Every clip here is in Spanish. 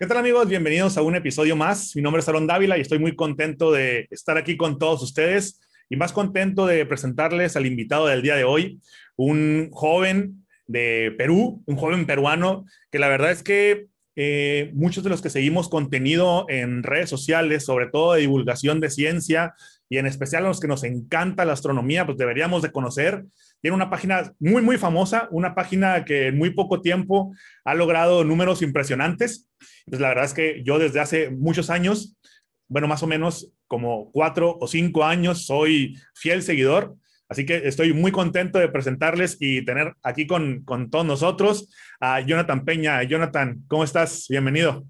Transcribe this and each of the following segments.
¿Qué tal amigos? Bienvenidos a un episodio más. Mi nombre es Aaron Dávila y estoy muy contento de estar aquí con todos ustedes y más contento de presentarles al invitado del día de hoy, un joven de Perú, un joven peruano que la verdad es que eh, muchos de los que seguimos contenido en redes sociales, sobre todo de divulgación de ciencia y en especial a los que nos encanta la astronomía, pues deberíamos de conocer. Tiene una página muy, muy famosa, una página que en muy poco tiempo ha logrado números impresionantes. Pues la verdad es que yo desde hace muchos años, bueno, más o menos como cuatro o cinco años, soy fiel seguidor. Así que estoy muy contento de presentarles y tener aquí con, con todos nosotros a Jonathan Peña. Jonathan, ¿cómo estás? Bienvenido.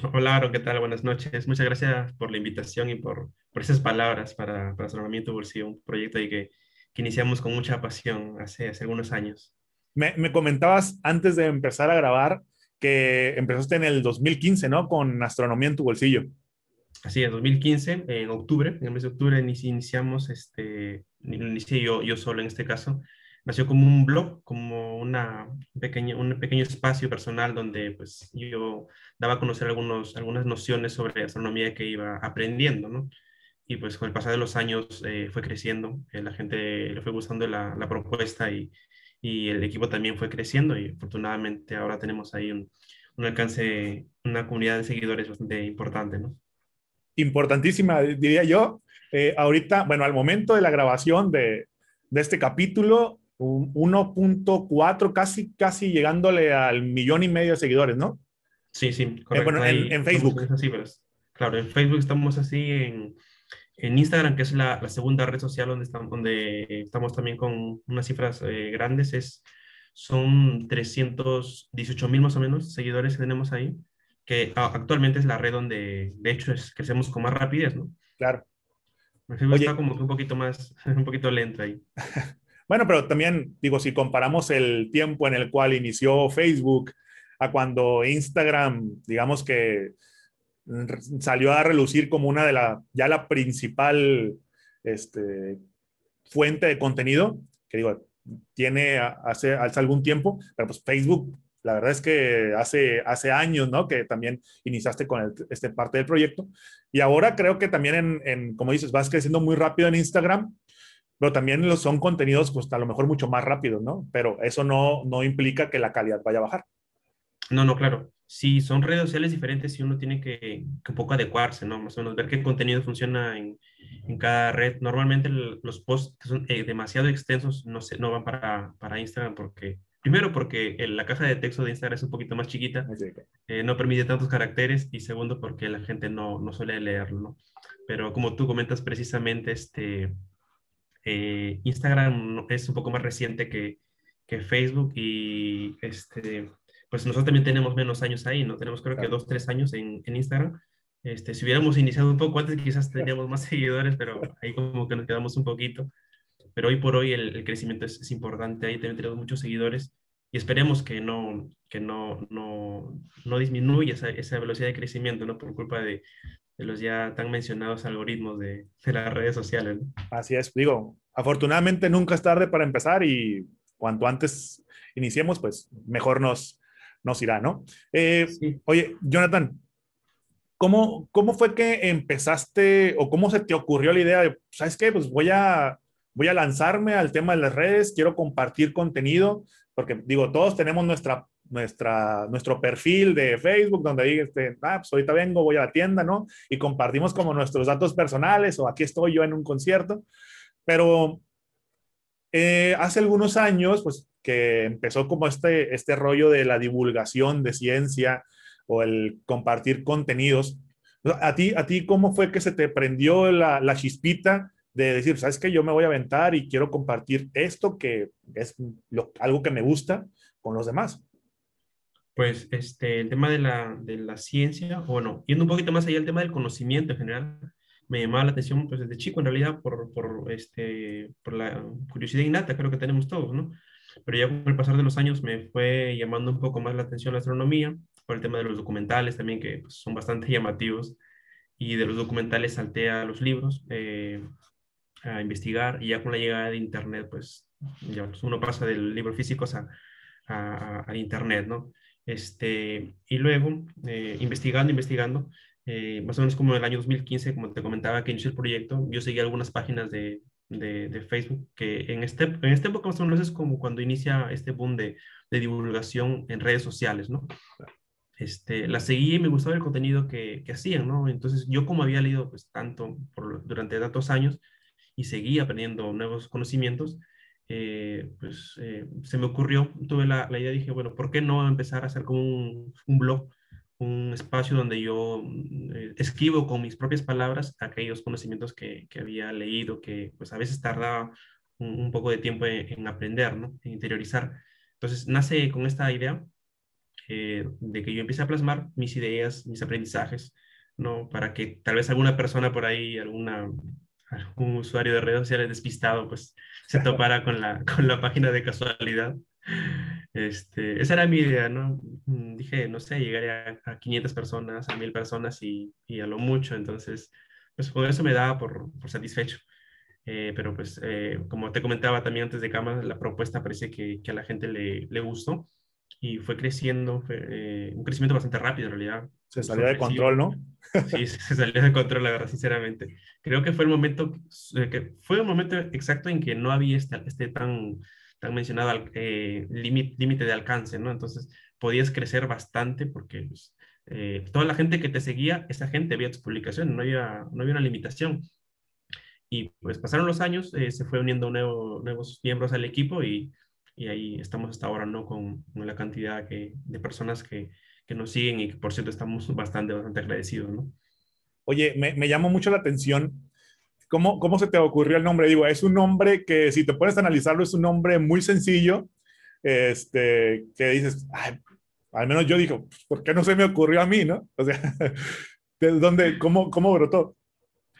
Hola, Aaron, ¿qué tal? Buenas noches. Muchas gracias por la invitación y por, por esas palabras para, para Astronomía en tu Bolsillo, un proyecto que, que iniciamos con mucha pasión hace, hace algunos años. Me, me, comentabas antes de empezar a grabar que empezaste en el 2015, ¿no? Con Astronomía en tu Bolsillo. Así es, 2015, en octubre, en el mes de octubre iniciamos, este, inicié yo, yo solo en este caso, nació como un blog, como una pequeña, un pequeño espacio personal donde pues yo daba a conocer algunos, algunas nociones sobre astronomía que iba aprendiendo, ¿no? Y pues con el pasar de los años eh, fue creciendo, eh, la gente le fue gustando la, la propuesta y, y, el equipo también fue creciendo y afortunadamente ahora tenemos ahí un, un alcance, una comunidad de seguidores bastante importante, ¿no? Importantísima, diría yo. Eh, ahorita, bueno, al momento de la grabación de, de este capítulo, 1.4, casi, casi llegándole al millón y medio de seguidores, ¿no? Sí, sí, correcto. Eh, bueno, en, en, Facebook. Así, pero, claro, en Facebook estamos así, en, en Instagram, que es la, la, segunda red social donde estamos, donde estamos también con unas cifras eh, grandes, es, son 318 mil más o menos seguidores que tenemos ahí, que actualmente es la red donde, de hecho, es, crecemos con más rapidez, ¿no? Claro. Facebook Oye, está como que un poquito más, un poquito lento ahí. Bueno, pero también digo, si comparamos el tiempo en el cual inició Facebook a cuando Instagram, digamos que salió a relucir como una de la, ya la principal este, fuente de contenido, que digo, tiene hace, hace algún tiempo, pero pues Facebook, la verdad es que hace, hace años, ¿no? Que también iniciaste con el, este parte del proyecto. Y ahora creo que también en, en, como dices, vas creciendo muy rápido en Instagram pero también son contenidos pues a lo mejor mucho más rápidos, ¿no? Pero eso no, no implica que la calidad vaya a bajar. No, no, claro. Sí, son redes sociales diferentes y uno tiene que, que un poco adecuarse, ¿no? Más o menos ver qué contenido funciona en, en cada red. Normalmente el, los posts que son eh, demasiado extensos no, se, no van para, para Instagram porque, primero porque el, la caja de texto de Instagram es un poquito más chiquita, eh, no permite tantos caracteres y segundo porque la gente no, no suele leerlo, ¿no? Pero como tú comentas precisamente, este eh, Instagram es un poco más reciente que, que, Facebook y este, pues nosotros también tenemos menos años ahí, ¿no? Tenemos creo que dos, tres años en, en Instagram. Este, si hubiéramos iniciado un poco antes, quizás tendríamos más seguidores, pero ahí como que nos quedamos un poquito. Pero hoy por hoy el, el crecimiento es, es, importante, ahí también tenemos muchos seguidores y esperemos que no, que no, no, no disminuya esa, esa velocidad de crecimiento, ¿no? Por culpa de, de los ya tan mencionados algoritmos de, de las redes sociales. ¿no? Así es, digo, afortunadamente nunca es tarde para empezar y cuanto antes iniciemos, pues mejor nos, nos irá, ¿no? Eh, sí. Oye, Jonathan, ¿cómo, ¿cómo fue que empezaste o cómo se te ocurrió la idea de, ¿sabes qué? Pues voy a, voy a lanzarme al tema de las redes, quiero compartir contenido, porque digo, todos tenemos nuestra nuestra, nuestro perfil de Facebook, donde diga, este, ah, pues ahorita vengo, voy a la tienda, ¿no? Y compartimos como nuestros datos personales o aquí estoy yo en un concierto. Pero eh, hace algunos años, pues que empezó como este, este rollo de la divulgación de ciencia o el compartir contenidos. ¿A ti, a ti cómo fue que se te prendió la, la chispita de decir, sabes que yo me voy a aventar y quiero compartir esto que es lo, algo que me gusta con los demás? Pues este, el tema de la, de la ciencia, bueno, yendo un poquito más allá el tema del conocimiento en general, me llamaba la atención pues desde chico en realidad por, por, este, por la curiosidad innata, creo que tenemos todos, ¿no? Pero ya con el pasar de los años me fue llamando un poco más la atención la astronomía, por el tema de los documentales también, que pues, son bastante llamativos, y de los documentales salté a los libros eh, a investigar, y ya con la llegada de Internet, pues ya pues, uno pasa del libro físico a, a, a Internet, ¿no? Este, y luego, eh, investigando, investigando, eh, más o menos como en el año 2015, como te comentaba que inició el proyecto, yo seguí algunas páginas de, de, Facebook que en este, en este época más o menos es como cuando inicia este boom de, de divulgación en redes sociales, ¿no? Este, la seguí y me gustaba el contenido que, que hacían, ¿no? Entonces yo como había leído pues tanto durante tantos años y seguí aprendiendo nuevos conocimientos, eh, pues eh, se me ocurrió, tuve la, la, idea, dije, bueno, ¿por qué no empezar a hacer como un, un blog, un espacio donde yo eh, escribo con mis propias palabras aquellos conocimientos que, que, había leído, que pues a veces tardaba un, un poco de tiempo en, en, aprender, ¿no? En interiorizar. Entonces nace con esta idea de que yo empiece a plasmar mis ideas, mis aprendizajes, ¿no? Para que tal vez alguna persona por ahí, alguna, algún usuario de redes sociales despistado, pues se topara con la, con la página de casualidad. Este, esa era mi idea, ¿no? Mm, dije, no sé, llegaría a, 500 personas, a 1000 personas y, y, a lo mucho, entonces, pues con eso me daba por, por satisfecho. Eh, pero pues, eh, como te comentaba también antes de cámara, la propuesta parece que, que a la gente le, le gustó y fue creciendo, fue, eh, un crecimiento bastante rápido en realidad. Se salió de control, ¿no? sí, se salió de control, la verdad, sinceramente. Creo que fue el momento, eh, que fue un momento exacto en que no había este, este tan, tan mencionado eh, límite de alcance, ¿no? Entonces podías crecer bastante porque pues, eh, toda la gente que te seguía, esa gente veía tus publicaciones, no había, no había una limitación. Y pues pasaron los años, eh, se fue uniendo nuevo, nuevos miembros al equipo y y ahí estamos hasta ahora, ¿no? Con, la cantidad que, de personas que, que, nos siguen y que, por cierto, estamos bastante, bastante agradecidos, ¿no? Oye, me, me llamó mucho la atención. ¿Cómo, ¿Cómo se te ocurrió el nombre? Digo, es un nombre que, si te puedes analizarlo, es un nombre muy sencillo, este, que dices, al menos yo digo, pues, ¿por qué no se me ocurrió a mí, no? O sea, ¿de dónde, cómo, cómo brotó?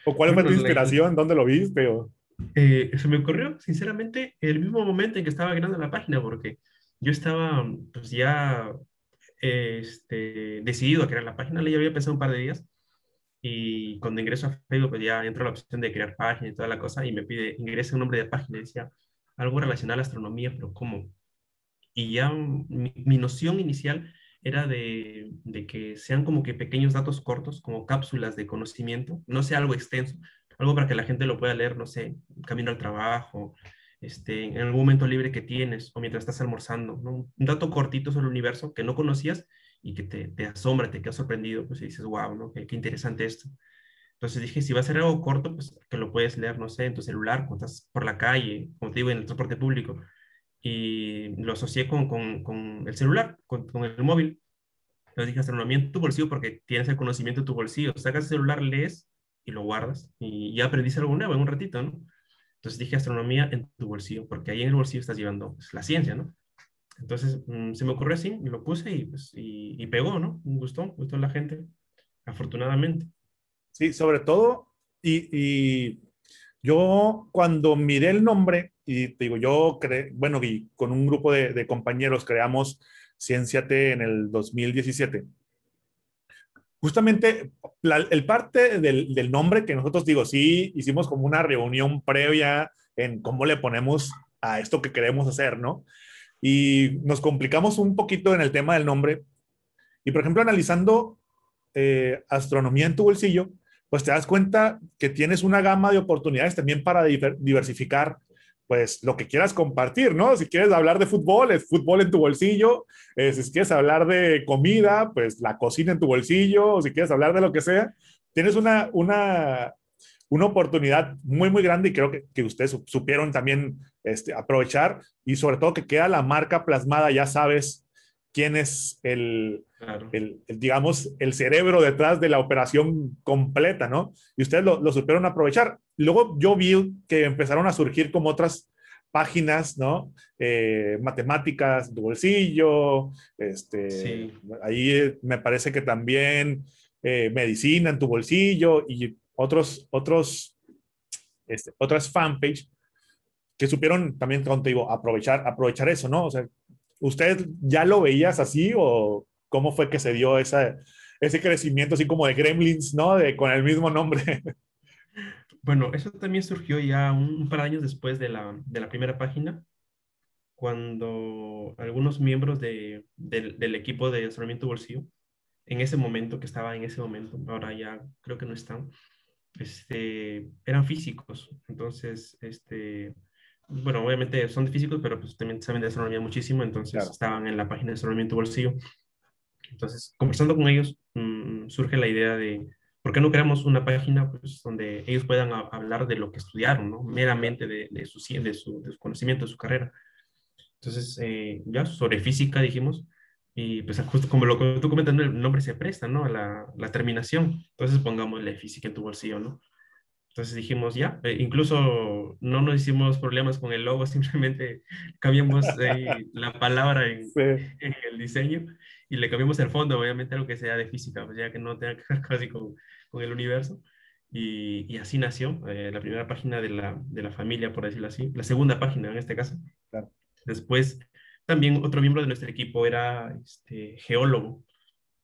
¿O cuál fue tu inspiración? ¿Dónde lo viste? O... Eh, se me ocurrió, sinceramente, el mismo momento en que estaba creando la página, porque yo estaba pues ya este, decidido a crear la página, ya había pensado un par de días, y cuando ingreso a Facebook, pues ya entro la opción de crear página y toda la cosa, y me pide, ingresa un nombre de página, y decía, algo relacionado a la astronomía, pero ¿cómo? Y ya mi, mi noción inicial era de, de, que sean como que pequeños datos cortos, como cápsulas de conocimiento, no sea algo extenso, algo para que la gente lo pueda leer, no sé, camino al trabajo, este, en algún momento libre que tienes o mientras estás almorzando. Un dato cortito sobre el universo que no conocías y que te, te asombra, te queda sorprendido, pues y dices, wow, ¿no? Qué, qué, interesante esto. Entonces dije, si va a ser algo corto, pues que lo puedes leer, no sé, en tu celular, cuando estás por la calle, como te digo, en el transporte público. Y lo asocié con, con, con el celular, con, con, el móvil. Entonces dije, astronomía en tu bolsillo porque tienes el conocimiento en tu bolsillo. Sacas el celular, lees y lo guardas y ya aprendiste algo nuevo en un ratito, ¿no? Entonces dije astronomía en tu bolsillo, porque ahí en el bolsillo estás llevando pues, la ciencia, ¿no? Entonces mmm, se me ocurrió así, y lo puse y, pues, y, y, pegó, ¿no? Gustó, gustó la gente, afortunadamente. Sí, sobre todo, y, y yo cuando miré el nombre, y te digo, yo, cre bueno, y con un grupo de, de compañeros creamos Ciencia T en el 2017 justamente la, el parte del, del, nombre que nosotros digo, sí, hicimos como una reunión previa en cómo le ponemos a esto que queremos hacer, ¿no? Y nos complicamos un poquito en el tema del nombre. Y por ejemplo, analizando eh, astronomía en tu bolsillo, pues te das cuenta que tienes una gama de oportunidades también para diversificar pues lo que quieras compartir, ¿no? Si quieres hablar de fútbol, es fútbol en tu bolsillo. Eh, si quieres hablar de comida, pues la cocina en tu bolsillo. O si quieres hablar de lo que sea, tienes una, una, una oportunidad muy, muy grande y creo que, que ustedes supieron también este, aprovechar y sobre todo que queda la marca plasmada, ya sabes quién es el, claro. el, el, digamos, el cerebro detrás de la operación completa, ¿no? Y ustedes lo, lo supieron aprovechar. Luego yo vi que empezaron a surgir como otras páginas, ¿no? Eh, matemáticas, tu bolsillo, este, sí. ahí me parece que también eh, medicina en tu bolsillo y otros, otros, este, otras fanpage que supieron también, digo, aprovechar, aprovechar eso, ¿no? O sea, ¿usted ya lo veías así o cómo fue que se dio esa, ese crecimiento así como de Gremlins, ¿no? De, con el mismo nombre. Bueno, eso también surgió ya un, par de años después de la, de la primera página, cuando algunos miembros de, del equipo de astronomía bolsillo, en ese momento, que estaba en ese momento, ahora ya creo que no están, este, eran físicos. Entonces, este, bueno, obviamente son de físicos, pero pues también saben de astronomía muchísimo, entonces estaban en la página de astronomía bolsillo. Entonces, conversando con ellos, mm, surge la idea de, ¿por qué no creamos una página pues, donde ellos puedan hablar de lo que estudiaron, ¿no? meramente de, de, su, de, su, de su conocimiento, de su carrera? Entonces, eh, ya sobre física dijimos, y pues justo como lo que tú comentas, el nombre se presta, ¿no? A la, la terminación. Entonces pongámosle física en tu bolsillo, ¿no? Entonces dijimos, ya, eh, incluso no nos hicimos problemas con el logo, simplemente cambiamos la palabra en, en, el diseño y le cambiamos el fondo, obviamente algo que sea de física, pues ya que no tenga que ver casi con, con el universo. Y, y así nació eh, la primera página de la, de la familia, por decirlo así, la segunda página en este caso. Claro. Después, también otro miembro de nuestro equipo era este, geólogo.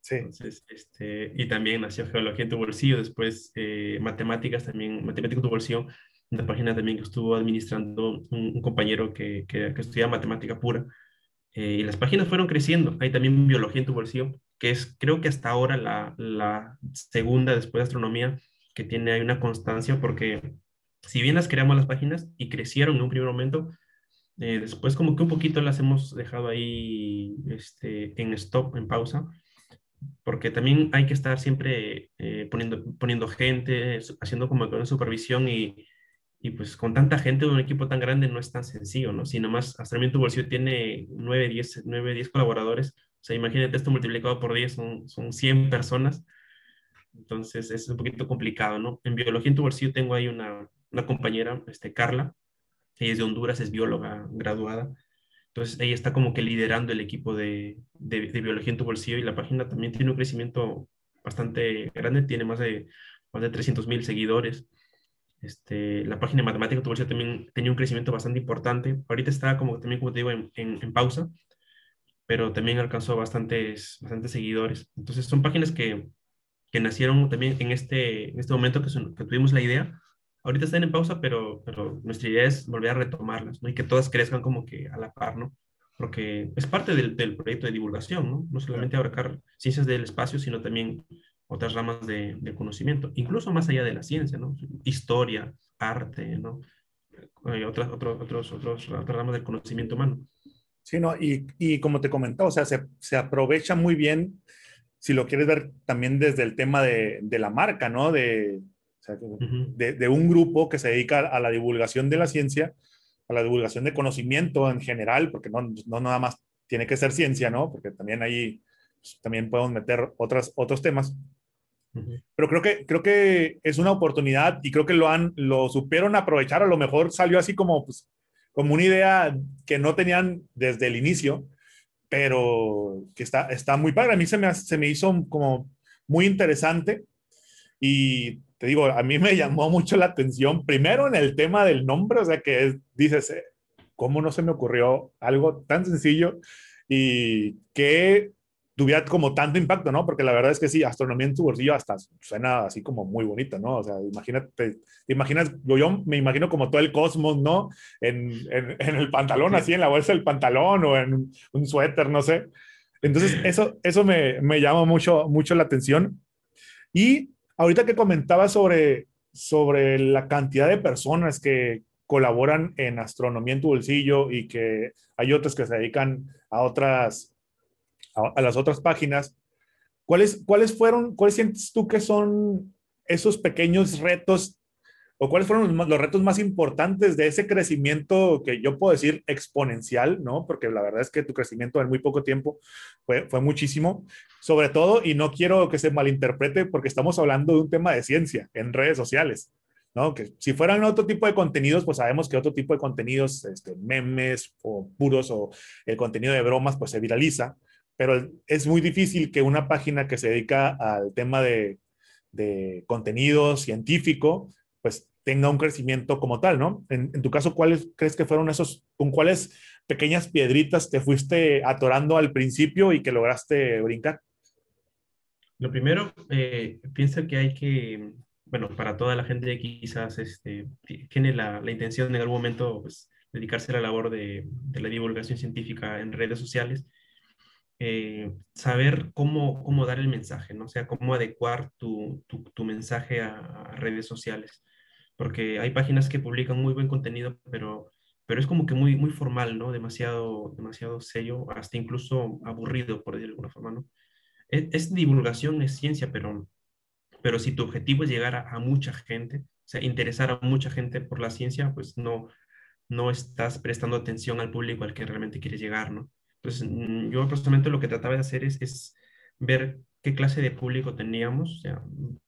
Sí. Entonces, este, y también nació geología en tu bolsillo, después eh, matemáticas también, matemáticas en tu bolsillo, una página también que estuvo administrando un, compañero que, que, que, estudia matemática pura. Eh, y las páginas fueron creciendo. Hay también biología en tu bolsillo, que es creo que hasta ahora la, la segunda después de astronomía que tiene ahí una constancia, porque si bien las creamos las páginas y crecieron en un primer momento, eh, después como que un poquito las hemos dejado ahí este, en stop, en pausa, porque también hay que estar siempre eh, poniendo, poniendo gente, haciendo como una supervisión y, y, pues con tanta gente de un equipo tan grande no es tan sencillo, ¿no? Si nomás Astramiento bolsillo tiene 9, 10, 9, 10 colaboradores, o sea, imagínate esto multiplicado por 10, son, son 100 personas, entonces es un poquito complicado, ¿no? En biología en tu bolsillo tengo ahí una, una compañera, este, Carla, ella es de Honduras, es bióloga graduada. Entonces, ella está como que liderando el equipo de, de, biología en tu bolsillo y la página también tiene un crecimiento bastante grande, tiene más de, más de 300 mil seguidores. Este, la página de matemática en tu bolsillo también tenía un crecimiento bastante importante. Ahorita está como también, como te digo, en, en, pausa, pero también alcanzó bastantes, bastantes seguidores. Entonces, son páginas que, que nacieron también en este, en este momento que, son, que tuvimos la idea ahorita están en pausa, pero, pero nuestra idea es volver a retomarlas, ¿no? Y que todas crezcan como que a la par, ¿no? Porque es parte del, del proyecto de divulgación, ¿no? No solamente abarcar ciencias del espacio, sino también otras ramas de, de, conocimiento, incluso más allá de la ciencia, ¿no? Historia, arte, ¿no? Eh, otras, otros, otros, otros, otras ramas del conocimiento humano. Sí, ¿no? Y, y como te comentaba, o sea, se, se, aprovecha muy bien, si lo quieres ver también desde el tema de, de la marca, ¿no? De, de, un grupo que se dedica a la divulgación de la ciencia, a la divulgación de conocimiento en general, porque no, no nada más tiene que ser ciencia, ¿no? Porque también ahí pues, también podemos meter otras, otros temas. Pero creo que, creo que es una oportunidad y creo que lo, han, lo supieron aprovechar. A lo mejor salió así como, pues, como una idea que no tenían desde el inicio, pero que está, está muy padre. A mí se me, se me hizo como muy interesante y te digo, a mí me llamó mucho la atención, primero en el tema del nombre, o sea, que dices, eh, ¿cómo no se me ocurrió algo tan sencillo y que tuviera como tanto impacto, ¿no? Porque la verdad es que sí, astronomía en tu bolsillo hasta suena así como muy bonito, ¿no? O sea, imagínate, te imaginas, yo, yo me imagino como todo el cosmos, ¿no? En, en, en, el pantalón, así en la bolsa del pantalón o en un suéter, no sé. Entonces, eso, eso me, me llama mucho, mucho la atención. Y Ahorita que comentaba sobre, sobre la cantidad de personas que colaboran en astronomía en tu bolsillo y que hay otras que se dedican a otras, a, las otras páginas, ¿cuáles, ¿cuáles fueron, cuáles sientes tú que son esos pequeños retos o cuáles fueron los, los, retos más importantes de ese crecimiento que yo puedo decir exponencial, ¿no? Porque la verdad es que tu crecimiento en muy poco tiempo fue, fue muchísimo sobre todo, y no quiero que se malinterprete porque estamos hablando de un tema de ciencia en redes sociales, ¿no? Que si fueran otro tipo de contenidos, pues sabemos que otro tipo de contenidos, este, memes o puros o el contenido de bromas, pues se viraliza, pero es muy difícil que una página que se dedica al tema de, de contenido científico, tenga un crecimiento como tal, ¿no? En, en tu caso, ¿cuáles crees que fueron esos, con cuáles pequeñas piedritas te fuiste atorando al principio y que lograste brincar? Lo primero, eh, pienso que hay que, bueno, para toda la gente que quizás este, tiene la, la, intención en algún momento pues, dedicarse a la labor de, de la divulgación científica en redes sociales, eh, saber cómo, cómo dar el mensaje, ¿no? O sea, cómo adecuar tu, tu, tu mensaje a, a, redes sociales. Porque hay páginas que publican muy buen contenido, pero, pero es como que muy, muy formal, ¿no? Demasiado, demasiado sello, hasta incluso aburrido, por decirlo de alguna forma, ¿no? Es, es divulgación, es ciencia, pero, pero si tu objetivo es llegar a, a mucha gente, o sea, interesar a mucha gente por la ciencia, pues no, no estás prestando atención al público al que realmente quieres llegar, ¿no? Entonces, mm, yo personalmente lo que trataba de hacer es, es ver qué clase de público teníamos, o sea,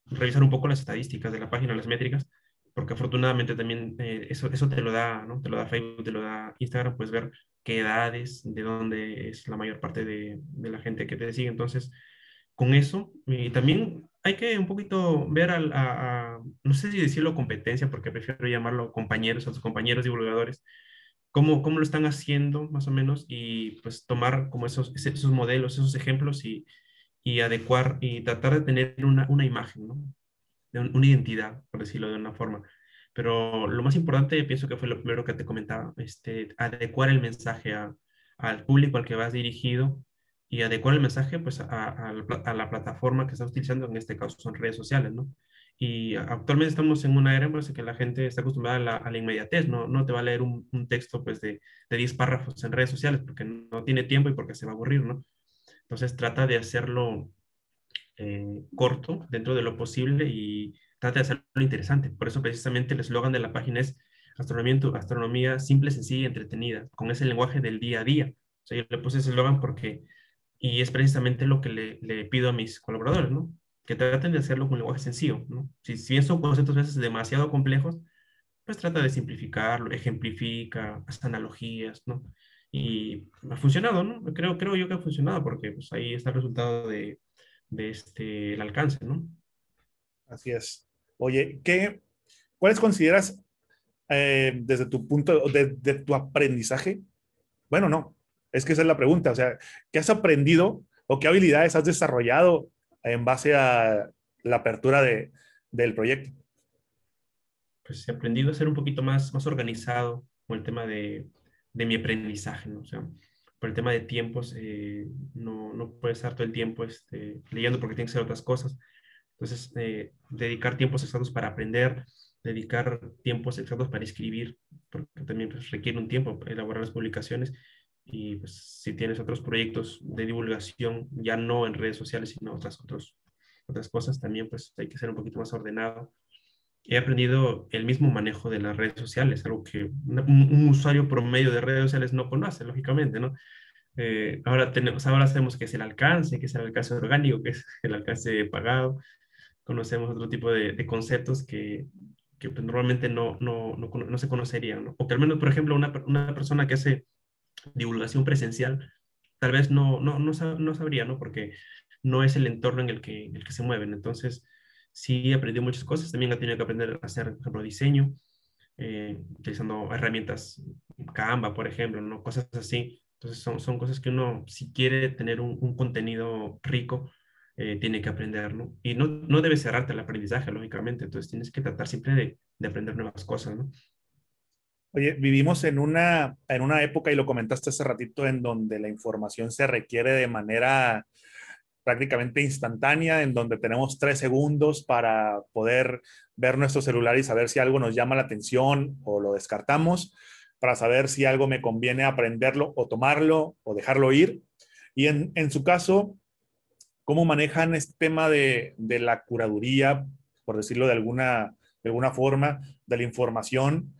revisar un poco las estadísticas de la página, las métricas, porque afortunadamente también eh, eso, eso te lo da, ¿no? Te lo da Facebook, te lo da Instagram, pues ver qué edades, de dónde es la mayor parte de, de la gente que te sigue. Entonces, con eso, y también hay que un poquito ver a, no sé si decirlo competencia, porque prefiero llamarlo compañeros, a sus compañeros divulgadores, cómo, cómo lo están haciendo más o menos y pues tomar como esos, esos modelos, esos ejemplos y, y adecuar y tratar de tener una, una imagen, ¿no? De un, una identidad, por decirlo de una forma. Pero lo más importante, pienso que fue lo primero que te comentaba, este, adecuar el mensaje a, al público al que vas dirigido y adecuar el mensaje pues a, a, la plataforma que estás utilizando, en este caso son redes sociales, ¿no? Y actualmente estamos en una era en pues, que la gente está acostumbrada a la, a la inmediatez, ¿no? No te va a leer un, un texto pues, de, de 10 párrafos en redes sociales porque no tiene tiempo y porque se va a aburrir, ¿no? Entonces trata de hacerlo eh, corto dentro de lo posible y trata de hacerlo interesante. Por eso precisamente el eslogan de la página es astronomía, astronomía simple, sencilla y entretenida, con ese lenguaje del día a día. O sea, yo le puse ese eslogan porque, y es precisamente lo que le, le pido a mis colaboradores, ¿no? que traten de hacerlo con lenguaje sencillo, ¿no? Si, si bien son conceptos a veces demasiado complejos, pues trata de simplificarlo, ejemplifica, hace analogías, ¿no? Y ha funcionado, ¿no? Creo, creo yo que ha funcionado porque pues, ahí está el resultado de, de este, el alcance, ¿no? Así es. Oye, ¿qué, ¿cuáles consideras eh, desde tu punto de, de tu aprendizaje? Bueno, no, es que esa es la pregunta, o sea, ¿qué has aprendido o qué habilidades has desarrollado en base a la apertura de, del proyecto? Pues he aprendido a ser un poquito más, más organizado con el tema de, de mi aprendizaje, ¿no? O sea, por el tema de tiempos, eh, no, no puedes estar todo el tiempo este, leyendo porque tienes que hacer otras cosas. Entonces, eh, dedicar tiempos exactos para aprender, dedicar tiempos exactos para escribir, porque también pues, requiere un tiempo elaborar las publicaciones y pues, si tienes otros proyectos de divulgación, ya no en redes sociales, sino otras, otros, otras cosas, también pues hay que ser un poquito más ordenado. He aprendido el mismo manejo de las redes sociales, algo que un, un usuario promedio de redes sociales no conoce, lógicamente, ¿no? Eh, ahora, tenemos, ahora sabemos qué es el alcance, qué es el alcance orgánico, qué es el alcance pagado. Conocemos otro tipo de, conceptos que, que pues, normalmente no, no, no, no, se conocerían, ¿no? O que al menos, por ejemplo, una, una persona que hace divulgación presencial, tal vez no, no, no, no, sabría, ¿no? Porque no es el entorno en el que, el que se mueven. Entonces, sí aprendido muchas cosas. También ha tenido que aprender a hacer, por ejemplo, diseño, eh, utilizando herramientas Canva, por ejemplo, ¿no? Cosas así. Entonces, son, son cosas que uno, si quiere tener un, un contenido rico, eh, tiene que aprender, ¿no? Y no, no debe cerrarte el aprendizaje, lógicamente. Entonces, tienes que tratar siempre de, de aprender nuevas cosas, ¿no? Oye, vivimos en una, en una época, y lo comentaste hace ratito, en donde la información se requiere de manera prácticamente instantánea, en donde tenemos tres segundos para poder ver nuestro celular y saber si algo nos llama la atención o lo descartamos, para saber si algo me conviene aprenderlo o tomarlo o dejarlo ir. Y en, en su caso, ¿cómo manejan este tema de, de la curaduría, por decirlo de alguna, de alguna forma, de la información?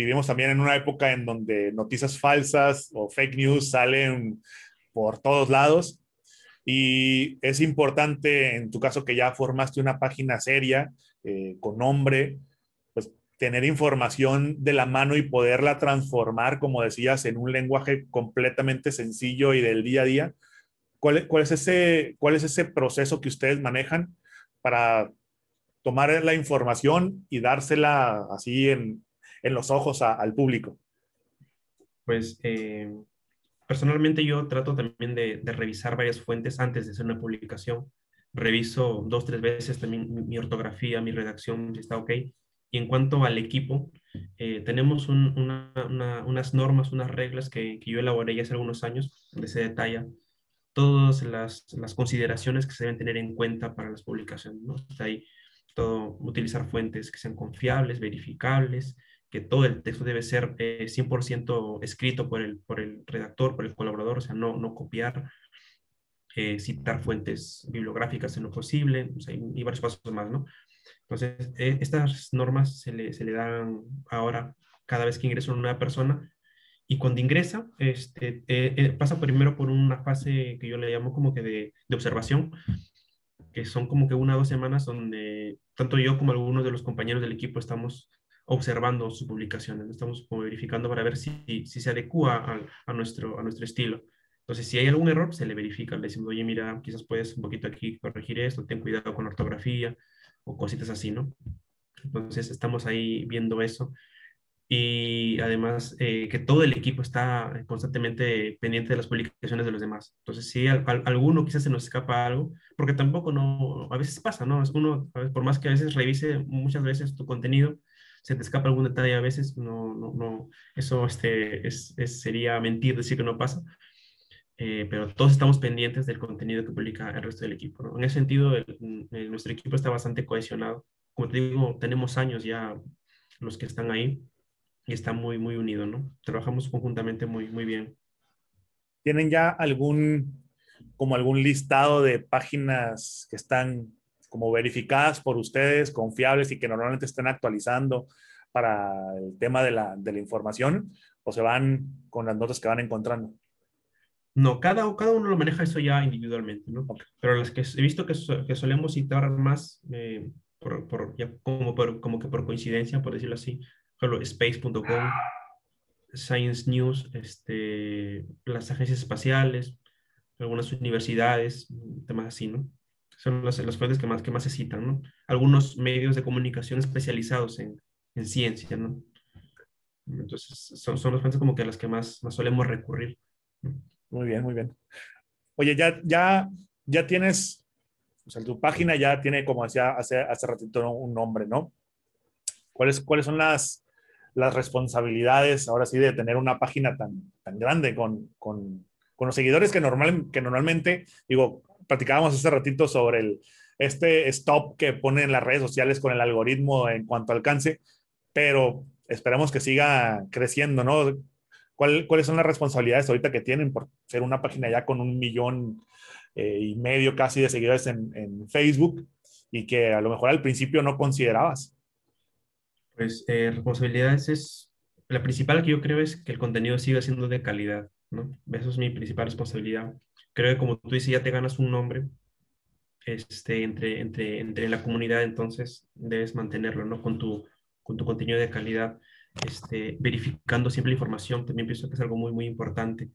vivimos también en una época en donde noticias falsas o fake news salen por todos lados y es importante, en tu caso que ya formaste una página seria eh, con nombre, pues tener información de la mano y poderla transformar, como decías, en un lenguaje completamente sencillo y del día a día. ¿Cuál, es, ese, proceso que ustedes manejan para tomar la información y dársela así en, los ojos al público? Pues eh, personalmente yo trato también de, revisar varias fuentes antes de hacer una publicación. Reviso dos, tres veces también mi ortografía, mi redacción, si está ok. Y en cuanto al equipo, eh, tenemos unas normas, unas reglas que, que, yo elaboré ya hace algunos años, donde se detalla todas las, las, consideraciones que se deben tener en cuenta para las publicaciones. ¿no? Está ahí todo, utilizar fuentes que sean confiables, verificables, que todo el texto debe ser 100% eh, escrito por el, por el redactor, por el colaborador, o sea, no, no copiar, eh, citar fuentes bibliográficas en lo posible, o sea, y, varios pasos más, ¿no? Entonces, eh, estas normas se le, se le, dan ahora cada vez que ingresa una persona y cuando ingresa, este, pasa primero por una fase que yo le llamo como que de, de observación, que son como que una o dos semanas donde tanto yo como algunos de los compañeros del equipo estamos observando sus publicaciones, estamos como verificando para ver si, si se adecua a, a, nuestro, a nuestro estilo. Entonces, si hay algún error, se le verifica, le decimos, oye, mira, quizás puedes un poquito aquí corregir esto, ten cuidado con ortografía o cositas así, ¿no? Entonces, estamos ahí viendo eso y además eh, que todo el equipo está constantemente pendiente de las publicaciones de los demás. Entonces, si alguno quizás se nos escapa algo, porque tampoco no, a veces pasa, ¿no? Es uno, por más que a veces revise muchas veces tu contenido, se te escapa algún detalle a veces, no, no, no, eso este, es, sería mentir decir que no pasa. Eh, pero todos estamos pendientes del contenido que publica el resto del equipo. En ese sentido, nuestro equipo está bastante cohesionado. Como te digo, tenemos años ya los que están ahí y está muy, muy unido, ¿no? Trabajamos conjuntamente muy, muy bien. ¿Tienen ya algún, como algún listado de páginas que están como verificadas por ustedes, confiables y que normalmente estén actualizando para el tema de la, de la información o se van con las notas que van encontrando? No, cada, cada uno lo maneja eso ya individualmente, ¿no? Pero las que he visto que, que solemos citar más, eh, por, por, ya como, por, como que por coincidencia, por decirlo así, space.com, Science News, este, las agencias espaciales, algunas universidades, temas así, ¿no? Son las, las fuentes que más, que más se citan, ¿no? Algunos medios de comunicación especializados en, en ciencia, ¿no? Entonces, son, son las fuentes como que a las que más, más solemos recurrir. Muy bien, muy bien. Oye, ya, ya, ya tienes, o sea, tu página ya tiene, como decía hace, hace ratito, un nombre, ¿no? ¿Cuáles, ¿Cuáles son las, las responsabilidades, ahora sí, de tener una página tan, tan grande con, con, con los seguidores que, normal, que normalmente, digo, platicábamos hace ratito sobre el, este stop que ponen las redes sociales con el algoritmo en cuanto a alcance, pero esperemos que siga creciendo, ¿no? ¿Cuál, ¿Cuáles son las responsabilidades ahorita que tienen por ser una página ya con un millón eh, y medio casi de seguidores en, en Facebook y que a lo mejor al principio no considerabas? Pues eh, responsabilidades es, la principal que yo creo es que el contenido siga siendo de calidad, ¿no? Eso es mi principal responsabilidad. Creo que como tú dices, ya te ganas un nombre este, entre, entre, entre la comunidad, entonces debes mantenerlo, ¿no? Con tu, con tu contenido de calidad, este, verificando siempre la información, también pienso que es algo muy, muy importante,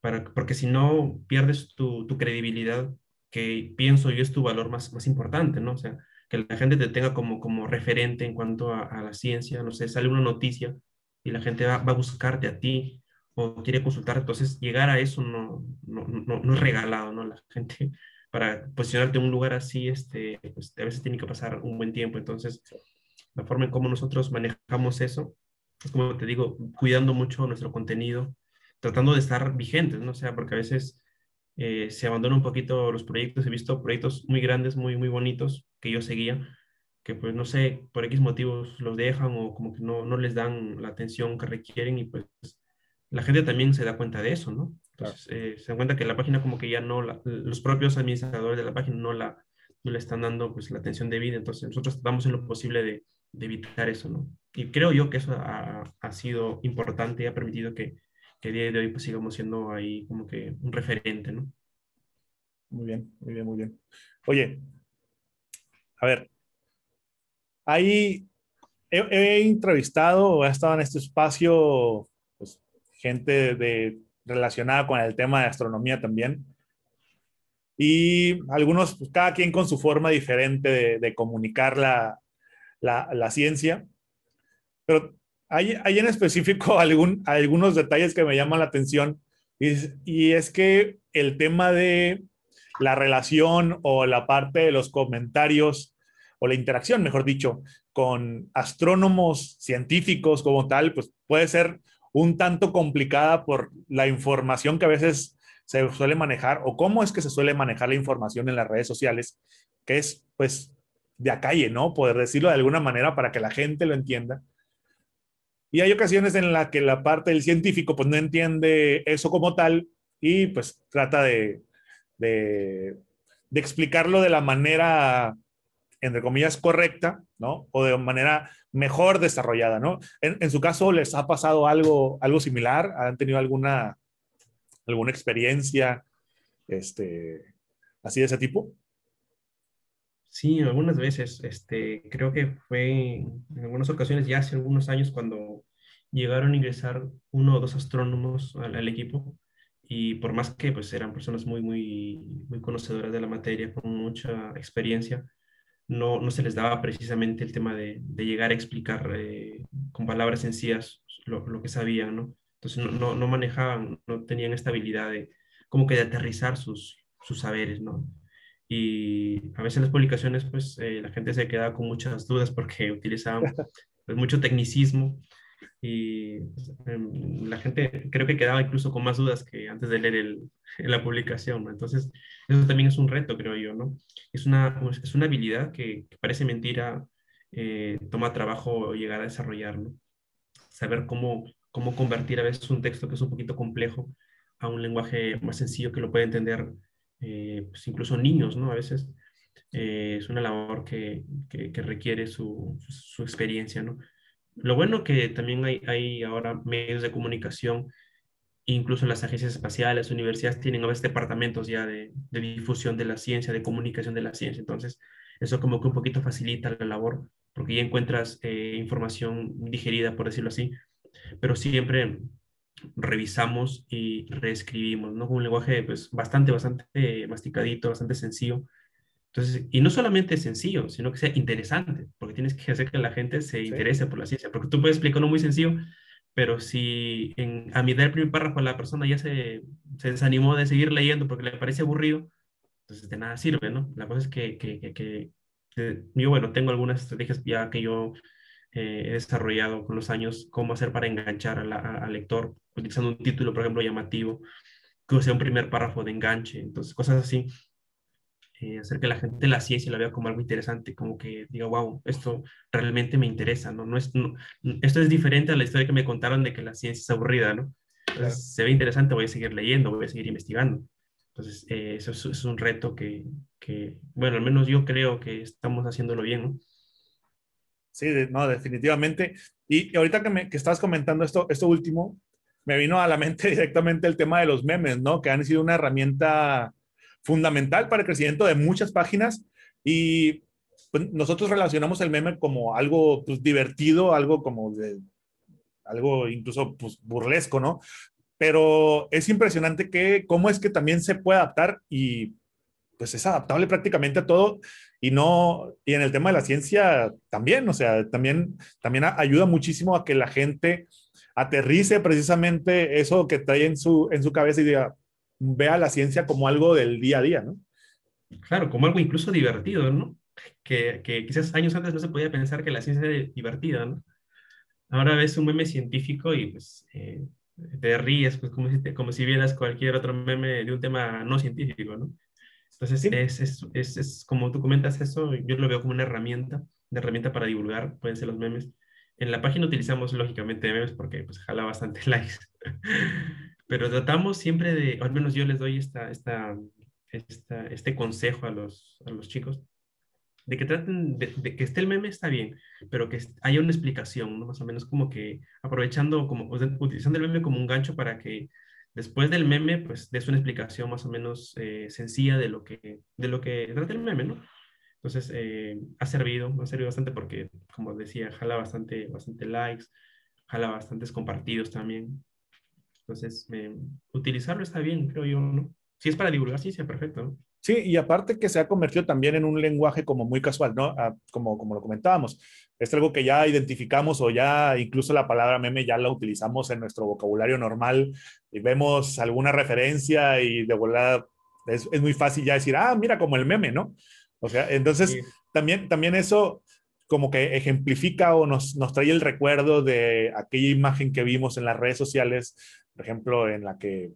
para, porque si no pierdes tu, credibilidad, que pienso yo es tu valor más, más importante, ¿no? O sea, que la gente te tenga como, como referente en cuanto a, la ciencia, no sé, sale una noticia y la gente va, va, a buscarte a ti o quiere consultar, entonces llegar a eso no, no, no, no es regalado, ¿no? La gente, para posicionarte en un lugar así, este, pues, a veces tiene que pasar un buen tiempo, entonces la forma en cómo nosotros manejamos eso, es como te digo, cuidando mucho nuestro contenido, tratando de estar vigentes, ¿no? O sea, porque a veces eh, se abandonan un poquito los proyectos. He visto proyectos muy grandes, muy, muy bonitos que yo seguía, que pues no sé, por X motivos los dejan o como que no, no les dan la atención que requieren y pues la gente también se da cuenta de eso, ¿no? Entonces, eh, se dan cuenta que la página como que ya no, los propios administradores de la página no, la, no le están dando pues la atención debida, entonces nosotros estamos en lo posible de, de evitar eso, ¿no? Y creo yo que eso ha, ha sido importante y ha permitido que, que a día de hoy pues sigamos siendo ahí como que un referente, ¿no? Muy bien, muy bien, muy bien. Oye, a ver, ahí he, entrevistado o he estado en este espacio gente relacionada con el tema de astronomía también. Y algunos, pues, cada quien con su forma diferente de, comunicar la, la, ciencia. Pero hay, en específico algún, algunos detalles que me llaman la atención y, es que el tema de la relación o la parte de los comentarios o la interacción, mejor dicho, con astrónomos científicos como tal, pues puede ser un tanto complicada por la información que a veces se suele manejar o cómo es que se suele manejar la información en las redes sociales, que es pues de a calle, ¿no? Poder decirlo de alguna manera para que la gente lo entienda. Y hay ocasiones en las que la parte del científico pues no entiende eso como tal y pues trata de, de, explicarlo de la manera, entre comillas, correcta, ¿no? O de manera mejor desarrollada, ¿no? En, su caso, ¿les ha pasado algo, algo similar? ¿Han tenido alguna, alguna experiencia este, así de ese tipo? Sí, algunas veces. Este, creo que fue en algunas ocasiones, ya hace algunos años, cuando llegaron a ingresar uno o dos astrónomos al, equipo y por más que pues eran personas muy, muy, muy conocedoras de la materia, con mucha experiencia, no, no se les daba precisamente el tema de, de llegar a explicar eh, con palabras sencillas lo, lo, que sabían, ¿no? Entonces no, no, no, manejaban, no tenían esta habilidad de como que de aterrizar sus, sus saberes, ¿no? y a veces las publicaciones pues eh, la gente se queda con muchas dudas porque utilizaban pues, mucho tecnicismo y pues, em, la gente creo que quedaba incluso con más dudas que antes de leer el, la publicación. Entonces, eso también es un reto, creo yo, ¿no? Es una, es una habilidad que, parece mentira, eh, toma trabajo llegar a desarrollar, ¿no? Saber cómo, cómo convertir a veces un texto que es un poquito complejo a un lenguaje más sencillo que lo puede entender eh, pues incluso niños, ¿no? A veces eh, es una labor que, que, requiere su, su, experiencia, ¿no? Lo bueno que también hay, hay ahora medios de comunicación, incluso las agencias espaciales, universidades tienen a veces departamentos ya de, difusión de la ciencia, de comunicación de la ciencia, entonces eso como que un poquito facilita la labor, porque ya encuentras eh, información digerida, por decirlo así, pero siempre revisamos y reescribimos, ¿no? un lenguaje pues, bastante, bastante masticadito, bastante sencillo. Entonces, y no solamente sencillo, sino que sea interesante, porque tienes que hacer que la gente se interese por la ciencia, porque tú puedes explicar uno muy sencillo, pero si en, a mitad del primer párrafo la persona ya se, se, desanimó de seguir leyendo porque le parece aburrido, entonces de nada sirve, ¿no? La cosa es que, que, que, que yo, bueno, tengo algunas estrategias ya que yo eh, he desarrollado con los años cómo hacer para enganchar al lector, utilizando un título, por ejemplo, llamativo, que sea un primer párrafo de enganche, entonces cosas así, eh, hacer que la gente la ciencia la vea como algo interesante, como que diga, wow, esto realmente me interesa, ¿no? no, es, esto es diferente a la historia que me contaron de que la ciencia es aburrida, ¿no? Entonces, se ve interesante, voy a seguir leyendo, voy a seguir investigando. Entonces, eh, eso es, es, un reto que, que, bueno, al menos yo creo que estamos haciéndolo bien, ¿no? Sí, no, definitivamente. Y, ahorita que, me, que estabas comentando esto, esto último, me vino a la mente directamente el tema de los memes, ¿no? Que han sido una herramienta fundamental para el crecimiento de muchas páginas y pues, nosotros relacionamos el meme como algo pues, divertido, algo como de, algo incluso pues, burlesco, ¿no? Pero es impresionante que cómo es que también se puede adaptar y pues es adaptable prácticamente a todo y no, y en el tema de la ciencia también, o sea, también, también ayuda muchísimo a que la gente aterrice precisamente eso que trae en su, en su cabeza y diga, vea la ciencia como algo del día a día, ¿no? Claro, como algo incluso divertido, ¿no? Que, que quizás años antes no se podía pensar que la ciencia era divertida, ¿no? Ahora ves un meme científico y pues eh, te ríes, pues como si, como si vieras cualquier otro meme de un tema no científico, ¿no? Entonces, es, es, es, como tú comentas eso, yo lo veo como una herramienta, una herramienta para divulgar, pueden ser los memes. En la página utilizamos lógicamente memes porque pues jala bastante likes, pero tratamos siempre de, al menos yo les doy esta, esta, esta, este consejo a los, a los chicos, de que traten de, que esté el meme está bien, pero que haya una explicación. Más o menos como que aprovechando, como, utilizando el meme como un gancho para que después del meme, pues des una explicación más o menos eh, sencilla de lo, que, de lo que trata el meme, ¿no? Entonces, eh, ha servido, ha servido bastante porque, como decía, jala bastante, bastante likes, jala bastantes compartidos también. Entonces, eh, utilizarlo está bien, creo yo, ¿no? Si es para divulgar, sí, sea perfecto, ¿no? Sí, y aparte que se ha convertido también en un lenguaje como muy casual, ¿no? Ah, como, como lo comentábamos. Es algo que ya identificamos o ya incluso la palabra meme ya la utilizamos en nuestro vocabulario normal y vemos alguna referencia y de volada es, es muy fácil ya decir, ah, mira como el meme, ¿no? O sea, entonces también, también eso como que ejemplifica o nos, nos trae el recuerdo de aquella imagen que vimos en las redes sociales, por ejemplo, en la que,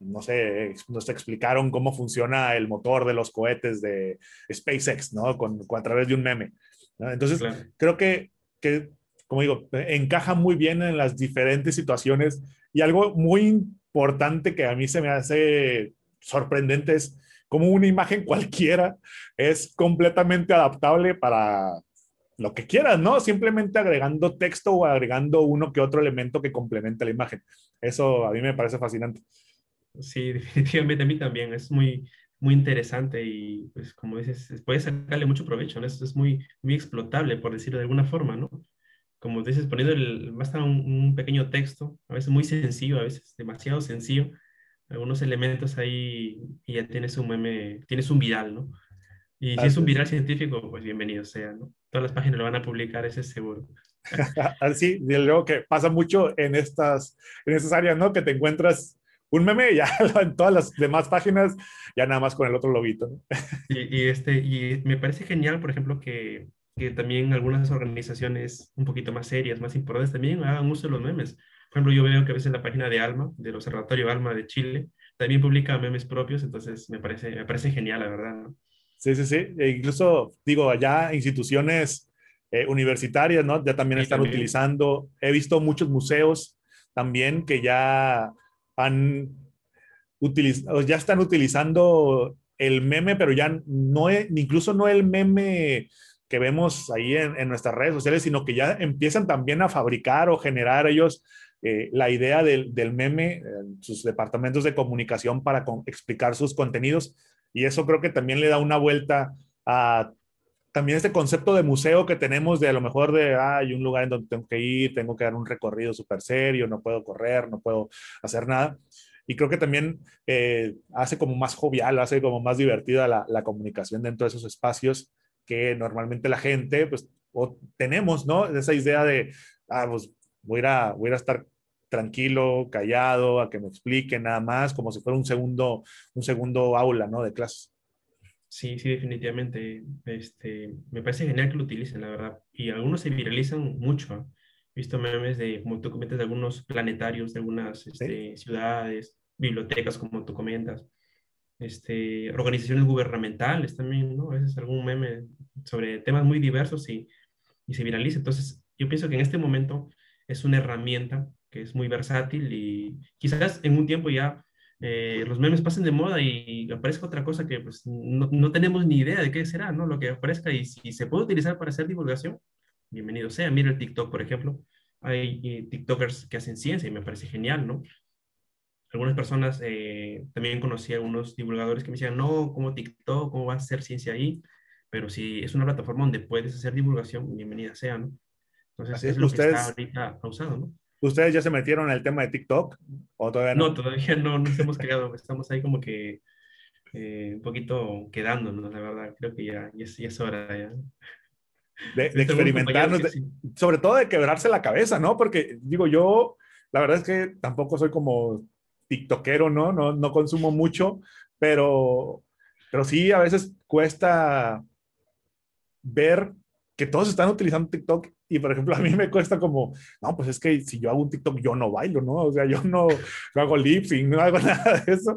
no sé, nos explicaron cómo funciona el motor de los cohetes de SpaceX, ¿no? Con, a través de un meme. Entonces, creo que, que, como digo, encaja muy bien en las diferentes situaciones y algo muy importante que a mí se me hace sorprendente es cómo una imagen cualquiera es completamente adaptable para lo que quieras, ¿no? Simplemente agregando texto o agregando uno que otro elemento que complemente la imagen. Eso a mí me parece fascinante. Sí, definitivamente a mí también. Es muy, muy interesante y, pues, como dices, puede sacarle mucho provecho, ¿no? Es, es muy, muy explotable, por decirlo de alguna forma, ¿no? Como dices, poniendo el, basta un, un pequeño texto, a veces muy sencillo, a veces demasiado sencillo, algunos elementos ahí y ya tienes un meme, tienes un viral, ¿no? Y si es un viral científico, pues bienvenido sea, ¿no? Todas las páginas lo van a publicar, ese es seguro. Así, de luego que pasa mucho en estas, en estas áreas, ¿no? Que te encuentras un meme ya en todas las demás páginas, ya nada más con el otro lobito, ¿no? y, y, este, y me parece genial, por ejemplo, que, que también algunas organizaciones un poquito más serias, más importantes, también hagan uso de los memes. Por ejemplo, yo veo que a veces la página de Alma, del Observatorio Alma de Chile, también publica memes propios, entonces me parece, me parece genial, la verdad. ¿no? Sí, sí, sí. E incluso, digo, allá instituciones eh, universitarias, ¿no? Ya también están utilizando. He visto muchos museos también que ya han utilizado, ya están utilizando el meme, pero ya no, es, incluso no el meme que vemos ahí en, en, nuestras redes sociales, sino que ya empiezan también a fabricar o generar ellos eh, la idea del, del meme en sus departamentos de comunicación para con, explicar sus contenidos. Y eso creo que también le da una vuelta a también este concepto de museo que tenemos de a lo mejor de, ah, hay un lugar en donde tengo que ir, tengo que dar un recorrido súper serio, no puedo correr, no puedo hacer nada. Y creo que también eh, hace como más jovial, hace como más divertida la, la, comunicación dentro de esos espacios que normalmente la gente, pues, o tenemos, ¿no? Esa idea de, ah, pues, voy a, voy a estar tranquilo, callado, a que me explique nada más, como si fuera un segundo, un segundo aula, ¿no? De clases. Sí, sí, definitivamente. Este, me parece genial que lo utilicen, la verdad. Y algunos se viralizan mucho. He visto memes de, como tú comentas, de algunos planetarios, de algunas este, ciudades, bibliotecas, como tú comentas. Este, organizaciones gubernamentales también, ¿no? A veces algún meme sobre temas muy diversos y, y se viraliza. Entonces, yo pienso que en este momento es una herramienta que es muy versátil y quizás en un tiempo ya eh, los memes pasen de moda y aparezca otra cosa que pues, no, no, tenemos ni idea de qué será, ¿no? Lo que aparezca y si se puede utilizar para hacer divulgación, bienvenido sea. Mira el TikTok, por ejemplo. Hay eh, TikTokers que hacen ciencia y me parece genial, ¿no? Algunas personas, eh, también conocí a algunos divulgadores que me decían, no, ¿cómo TikTok? ¿Cómo va a hacer ciencia ahí? Pero si es una plataforma donde puedes hacer divulgación, bienvenida sea, ¿no? Entonces, es, es lo ustedes, que está ahorita causado, ¿no? ¿Ustedes ya se metieron en el tema de TikTok? ¿O todavía no? No, todavía no nos hemos quedado. Estamos ahí como que eh, un poquito quedándonos, la verdad. Creo que ya, ya, es, ya es hora ya. De, de experimentarnos, de, sobre todo de quebrarse la cabeza, ¿no? Porque digo, yo, la verdad es que tampoco soy como tiktokero, ¿no? No, no consumo mucho, pero, pero sí, a veces cuesta ver que todos están utilizando TikTok y, por ejemplo, a mí me cuesta como, no, pues es que si yo hago un TikTok, yo no bailo, ¿no? O sea, yo no, no hago lip sync, no hago nada de eso.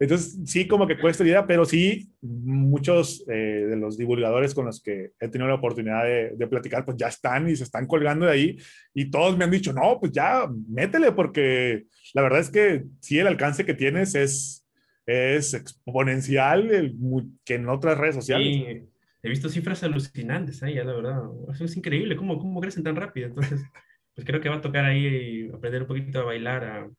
Entonces, sí, como que cuesta idea, pero sí, muchos eh, de los divulgadores con los que he tenido la oportunidad de, de, platicar, pues ya están y se están colgando de ahí. Y todos me han dicho, no, pues ya, métele, porque la verdad es que sí, el alcance que tienes es, es exponencial el, que en otras redes sociales. Sí he visto cifras alucinantes ahí, la verdad. Eso es increíble, ¿cómo, cómo crecen tan rápido? Entonces, pues creo que va a tocar ahí aprender un poquito a bailar, a,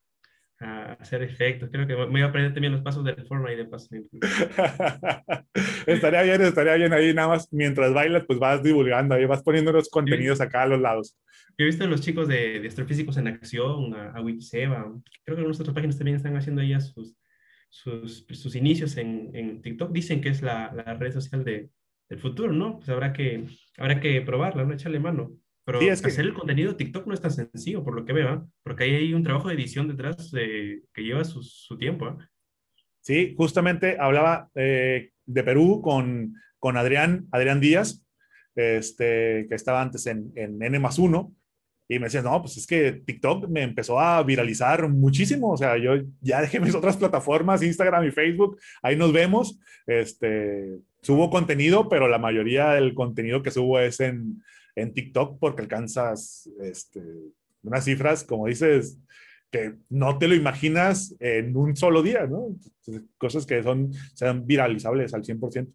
a hacer efectos. Creo que me voy a aprender también los pasos de forma y de paso. estaría bien, estaría bien ahí, nada más mientras bailas, pues vas divulgando, ahí vas poniendo los contenidos acá a los lados. Yo he visto a los chicos de, de astrofísicos en acción, a, a Wikiseba, creo que algunas otras páginas también están haciendo ya sus, sus, sus inicios en, en TikTok. Dicen que es la, la red social de, el futuro, ¿no? Pues habrá que, habrá que probarla, ¿no? Echarle mano. Pero sí, es que... hacer el contenido TikTok no es tan sencillo, por lo que veo, ¿eh? porque ahí hay un trabajo de edición detrás de, que lleva su, su tiempo. ¿eh? Sí, justamente hablaba, eh, de Perú con, con Adrián, Adrián Díaz, este, que estaba antes en, en N más 1, y me decían, no, pues es que TikTok me empezó a viralizar muchísimo. O sea, yo ya dejé mis otras plataformas, Instagram y Facebook, ahí nos vemos. Este, subo contenido, pero la mayoría del contenido que subo es en, en TikTok porque alcanzas este, unas cifras, como dices, que no te lo imaginas en un solo día, ¿no? Cosas que son, sean viralizables al 100%.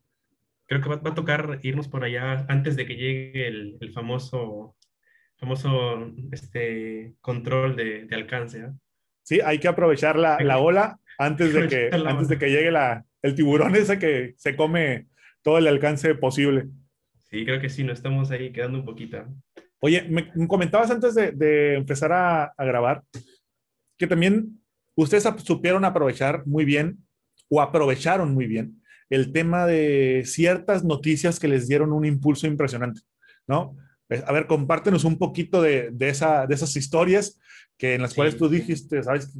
Creo que va, a tocar irnos por allá antes de que llegue el, el famoso famoso este, control de, de alcance. ¿eh? Sí, hay que aprovechar la, la ola antes de que, antes de que llegue la, el tiburón ese que se come todo el alcance posible. Sí, creo que sí, nos estamos ahí quedando un poquito. Oye, me comentabas antes de, de empezar a, a, grabar que también ustedes supieron aprovechar muy bien o aprovecharon muy bien el tema de ciertas noticias que les dieron un impulso impresionante, ¿no? Eh, a ver, compártenos un poquito de, de, esa, de esas historias que en las cuales tú dijiste, ¿sabes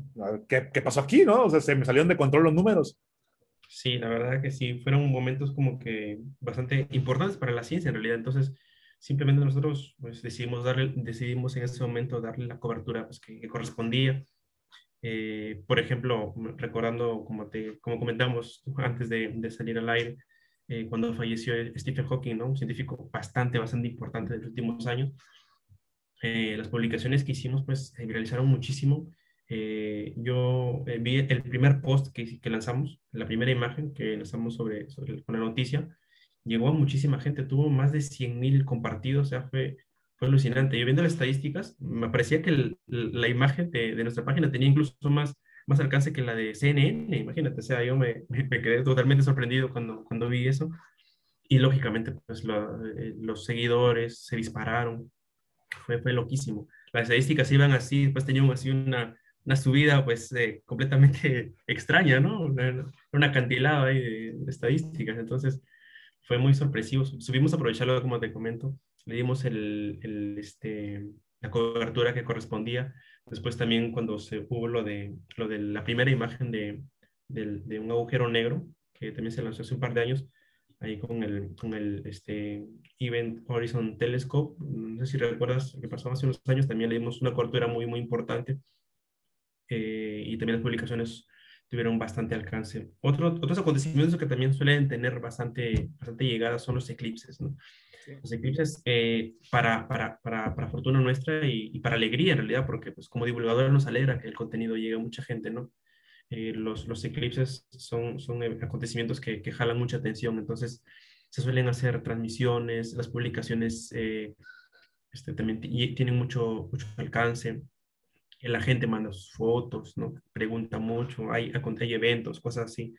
qué, qué, pasó aquí? ¿no? O sea, se me salieron de control los números. Sí, la verdad que sí, fueron momentos como que bastante importantes para la ciencia en realidad. Entonces, simplemente nosotros pues, decidimos, darle, decidimos en ese momento darle la cobertura pues, que, correspondía. Eh, por ejemplo, recordando, como, te, como comentamos antes de, de salir al aire, eh, cuando falleció Stephen Hawking, ¿no? un científico bastante, bastante importante de los últimos años. Eh, las publicaciones que hicimos pues viralizaron muchísimo. Eh, yo vi el primer post que, que, lanzamos, la primera imagen que lanzamos sobre, sobre con la noticia, llegó a muchísima gente, tuvo más de 100.000 compartidos, o sea, fue, fue alucinante. Yo viendo las estadísticas, me parecía que el, la imagen de, de, nuestra página tenía incluso más, más alcance que la de CNN, imagínate, o sea, yo me, me quedé totalmente sorprendido cuando, cuando vi eso. Y lógicamente, pues lo, eh, los seguidores se dispararon, fue, fue loquísimo. Las estadísticas iban así, después tenían así una, una subida pues eh, completamente extraña, ¿no? Una, una acantilado ahí de, de, estadísticas, entonces fue muy sorpresivo. Subimos a aprovecharlo, como te comento, le dimos el, el, este, la cobertura que correspondía Después también cuando se hubo lo de, lo de la primera imagen de, de, de un agujero negro, que también se lanzó hace un par de años, ahí con el, con el este, Event Horizon Telescope. No sé si recuerdas que pasó hace unos años, también le dimos una cobertura muy, muy importante. Eh, y también las publicaciones tuvieron bastante alcance. Otro, otros acontecimientos que también suelen tener bastante, bastante llegada son los eclipses. ¿no? Los eclipses, eh, para, para, para, para, fortuna nuestra y, y, para alegría en realidad, porque pues como divulgador nos alegra que el contenido llegue a mucha gente, ¿no? Eh, los, los eclipses son, son acontecimientos que, que, jalan mucha atención, entonces se suelen hacer transmisiones, las publicaciones eh, este, también tienen mucho, mucho alcance, la gente manda sus fotos, ¿no? Pregunta mucho, hay, hay eventos, cosas así.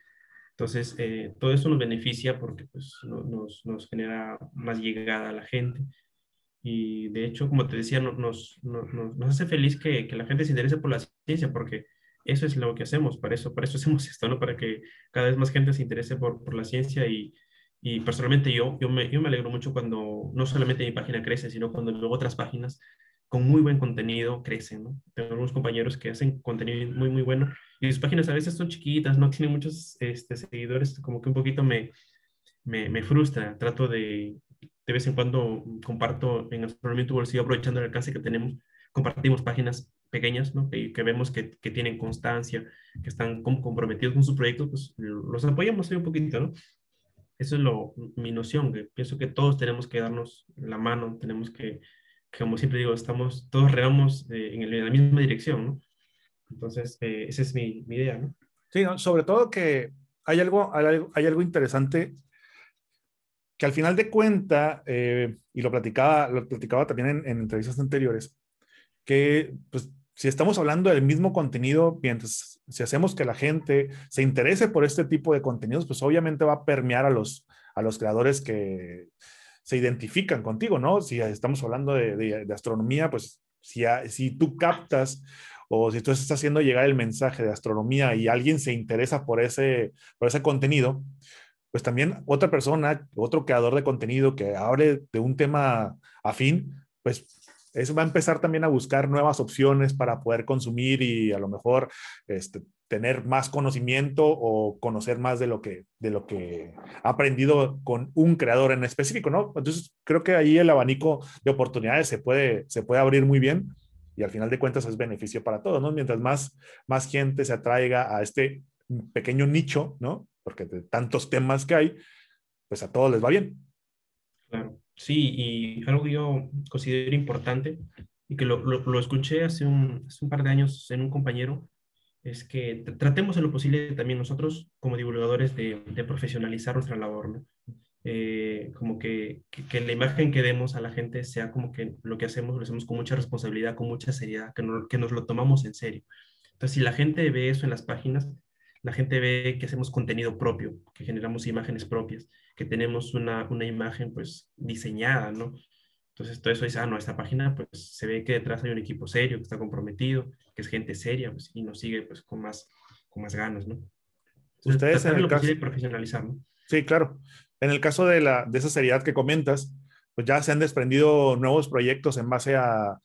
Entonces, eh, todo eso nos beneficia porque pues, nos, nos, genera más llegada a la gente. Y de hecho, como te decía, nos, nos, nos hace feliz que, que, la gente se interese por la ciencia, porque eso es lo que hacemos, para eso, para eso hacemos esto, ¿no? Para que cada vez más gente se interese por, por la ciencia y, y personalmente yo, yo me, yo me alegro mucho cuando no solamente mi página crece, sino cuando luego otras páginas con muy buen contenido crecen, ¿no? Tengo algunos compañeros que hacen contenido muy, muy bueno y sus páginas a veces son chiquitas, no tienen muchos este, seguidores, como que un poquito me, me, me, frustra. Trato de, de vez en cuando comparto en Astronomía tu bolsillo, aprovechando el alcance que tenemos, compartimos páginas pequeñas, ¿no? Que, que vemos que, que, tienen constancia, que están comprometidos con sus proyectos, pues los apoyamos ahí un poquito, ¿no? Eso es lo, mi noción, que pienso que todos tenemos que darnos la mano, tenemos que como siempre digo, estamos, todos regamos eh, en, el, en, la misma dirección, ¿no? Entonces, eh, esa es mi, mi, idea, ¿no? Sí, ¿no? sobre todo que hay algo, hay algo interesante que al final de cuenta, eh, y lo platicaba, lo platicaba también en, en, entrevistas anteriores, que pues si estamos hablando del mismo contenido, mientras si hacemos que la gente se interese por este tipo de contenidos, pues obviamente va a permear a los, a los creadores que, se identifican contigo, ¿no? Si estamos hablando de, astronomía, pues si, si tú captas o si tú estás haciendo llegar el mensaje de astronomía y alguien se interesa por ese, por ese contenido, pues también otra persona, otro creador de contenido que hable de un tema afín, pues eso va a empezar también a buscar nuevas opciones para poder consumir y a lo mejor este, tener más conocimiento o conocer más de lo que de lo que ha aprendido con un creador en específico, ¿no? Entonces, creo que ahí el abanico de oportunidades se puede se puede abrir muy bien y al final de cuentas es beneficio para todos, ¿no? Mientras más más gente se atraiga a este pequeño nicho, ¿no? Porque de tantos temas que hay, pues a todos les va bien. Claro. Sí, y algo que yo considero importante y que lo, lo, escuché hace un, hace un, par de años en un compañero, es que tratemos en lo posible también nosotros como divulgadores de, de profesionalizar nuestra labor, ¿no? Eh, como que, que, la imagen que demos a la gente sea como que lo que hacemos lo hacemos con mucha responsabilidad, con mucha seriedad, que, que nos lo tomamos en serio. Entonces, si la gente ve eso en las páginas, la gente ve que hacemos contenido propio, que generamos imágenes propias, que tenemos una, una imagen pues diseñada, ¿no? Entonces todo eso dice, ah, no, esta página pues se ve que detrás hay un equipo serio, que está comprometido, que es gente seria pues, y nos sigue pues con más, con más ganas, ¿no? Ustedes en el caso... profesionalizar, ¿no? Sí, claro. En el caso de, la, de esa seriedad que comentas, pues ya se han desprendido nuevos proyectos en base a,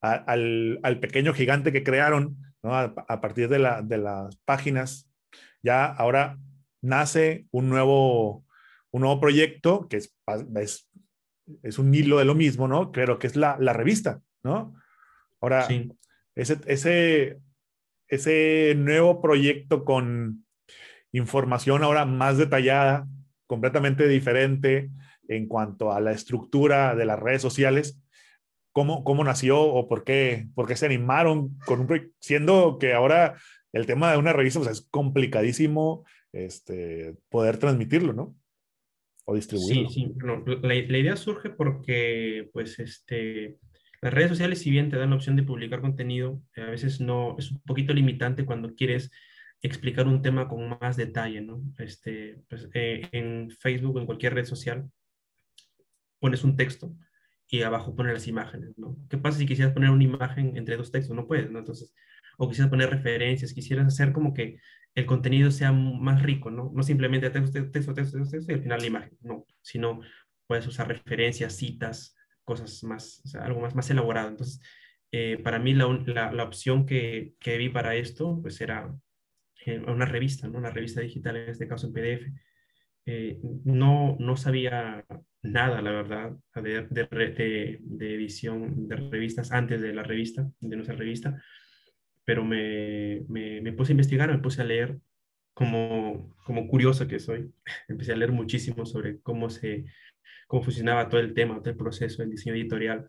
al, al, pequeño gigante que crearon ¿no? a, a, partir de, la, de las páginas. Ya ahora nace un nuevo, un nuevo proyecto que es, es, es, un hilo de lo mismo, ¿no? Creo que es la, la revista, ¿no? Ahora, ese, ese, ese nuevo proyecto con información ahora más detallada, completamente diferente en cuanto a la estructura de las redes sociales, ¿cómo, cómo nació o por qué, por qué se animaron con un proyecto? Siendo que ahora el tema de una revista pues, es complicadísimo este, poder transmitirlo, ¿no? O distribuirlo. Sí, sí. la, la, idea surge porque, pues, este, las redes sociales, si bien te dan la opción de publicar contenido, a veces no, es un poquito limitante cuando quieres explicar un tema con más detalle, ¿no? Este, pues, eh, en Facebook o en cualquier red social pones un texto y abajo pones las imágenes, ¿no? ¿Qué pasa si quisieras poner una imagen entre dos textos? No puedes, ¿no? Entonces, o quisieras poner referencias, quisieras hacer como que el contenido sea más rico, ¿no? No simplemente texto, texto, texto, texto, y al final la imagen, no, sino puedes usar referencias, citas, cosas más, algo más, más elaborado. Entonces, eh, para mí la, la, la, opción que, que vi para esto, pues era eh, una revista, ¿no? Una revista digital, en este caso en PDF. Eh, no, no sabía nada, la verdad, de, de, de, edición de revistas antes de la revista, de nuestra revista, pero me, me, me puse a investigar, me puse a leer como, como curioso que soy. Empecé a leer muchísimo sobre cómo, se, cómo funcionaba todo el tema, todo el proceso del diseño editorial,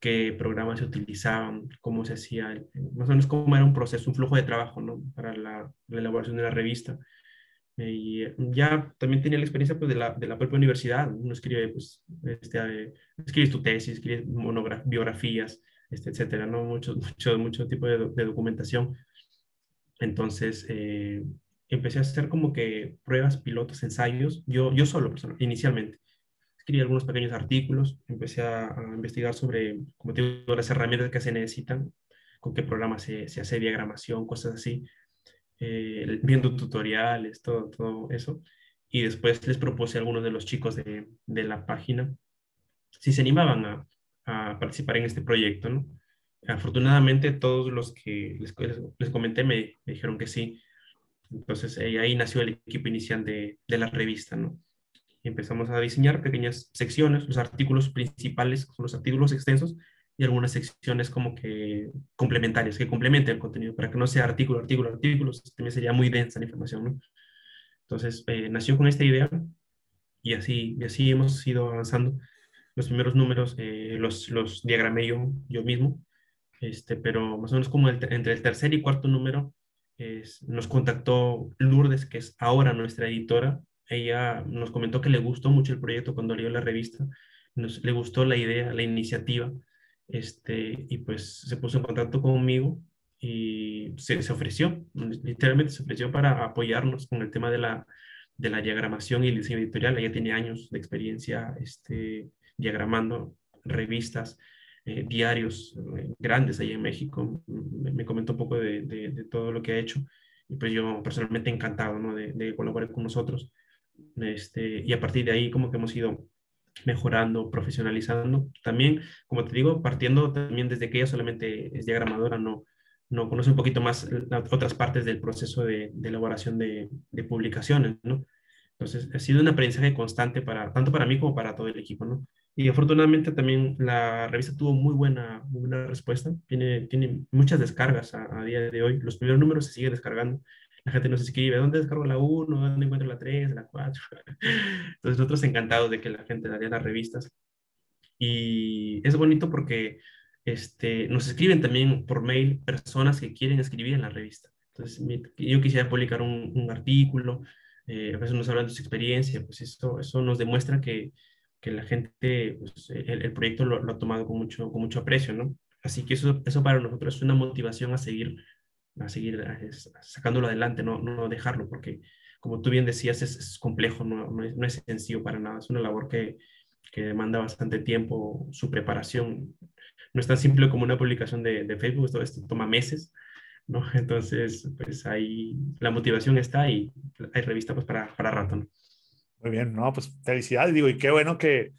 qué programas se utilizaban, cómo se hacía, más o menos cómo era un proceso, un flujo de trabajo ¿no? para la, la elaboración de la revista. Y ya también tenía la experiencia pues, de, la, de la propia universidad. Uno escribe, pues, este, eh, escribes tu tesis, escribes biografías, este, etcétera, ¿no? Mucho, mucho, mucho tipo de, documentación. Entonces, eh, empecé a hacer como que pruebas, pilotos, ensayos, yo, yo solo, inicialmente. Escribí algunos pequeños artículos, empecé a, a, investigar sobre, como te digo, las herramientas que se necesitan, con qué programa se, se hace diagramación, cosas así, eh, viendo tutoriales, todo, todo eso. Y después les propuse a algunos de los chicos de, de la página si se animaban a, participar en este proyecto, ¿no? Afortunadamente todos los que les, comenté me, dijeron que sí. Entonces eh, ahí nació el equipo inicial de, de la revista, ¿no? Empezamos a diseñar pequeñas secciones, los artículos principales, los artículos extensos, y algunas secciones como que complementarias, que complementen el contenido, para que no sea artículo, artículo, artículo, también sería muy densa la información, ¿no? Entonces, eh, nació con esta idea y así, y así hemos ido avanzando los primeros números eh, los, los diagramé yo, yo mismo, este, pero más o menos como el, entre el tercer y cuarto número es, nos contactó Lourdes, que es ahora nuestra editora. Ella nos comentó que le gustó mucho el proyecto cuando leyó la revista, nos, le gustó la idea, la iniciativa, este, y pues se puso en contacto conmigo y se, se ofreció, literalmente se ofreció para apoyarnos con el tema de la, de la diagramación y el diseño editorial. Ella tiene años de experiencia este, diagramando revistas, eh, diarios eh, grandes ahí en México. Me, me, comentó un poco de, de, de, todo lo que ha hecho y pues yo personalmente encantado ¿no? de, de, colaborar con nosotros. Este, y a partir de ahí como que hemos ido mejorando, profesionalizando. También, como te digo, partiendo también desde que ella solamente es diagramadora, no, no conoce un poquito más otras partes del proceso de, elaboración de, publicaciones, ¿no? Entonces, ha sido un aprendizaje constante para, tanto para mí como para todo el equipo, ¿no? Y afortunadamente también la revista tuvo muy buena, muy buena respuesta. Tiene, tiene muchas descargas a, a, día de hoy. Los primeros números se siguen descargando. La gente nos escribe, ¿dónde descargo la 1? ¿Dónde encuentro la 3? ¿La 4? Entonces nosotros encantados de que la gente daría las revistas. Y es bonito porque este, nos escriben también por mail personas que quieren escribir en la revista. Entonces yo quisiera publicar un, un artículo, eh, a veces nos hablan de su experiencia, pues eso, eso nos demuestra que, que la gente, pues, el, el, proyecto lo, ha tomado con mucho, con mucho aprecio, ¿no? Así que eso, eso para nosotros es una motivación a seguir a seguir sacándolo adelante, no, no dejarlo, porque como tú bien decías, es, complejo, no, no, es, no, es, sencillo para nada, es una labor que, que, demanda bastante tiempo, su preparación. No es tan simple como una publicación de, de Facebook, esto, esto, toma meses, ¿no? Entonces, pues ahí la motivación está y hay revista pues para, para rato. Muy bien, no, pues felicidades, digo, y qué bueno que,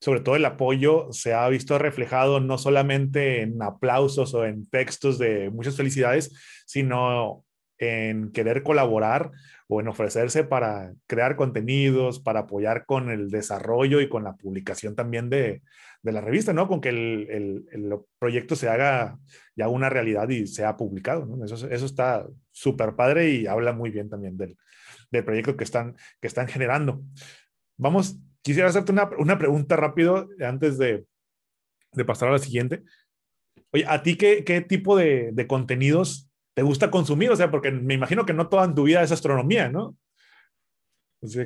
sobre todo el apoyo se ha visto reflejado no solamente en aplausos o en textos de muchas felicidades, sino en querer colaborar o en ofrecerse para crear contenidos, para apoyar con el desarrollo y con la publicación también de, de la revista, ¿no? Con que el, el, el, proyecto se haga ya una realidad y sea publicado, ¿no? Eso, eso está súper padre y habla muy bien también del, del proyecto que están, que están generando. Vamos quisiera hacerte una, una pregunta rápido antes de, de, pasar a la siguiente. Oye, ¿a ti qué, qué tipo de, de, contenidos te gusta consumir? O sea, porque me imagino que no toda en tu vida es astronomía, ¿no?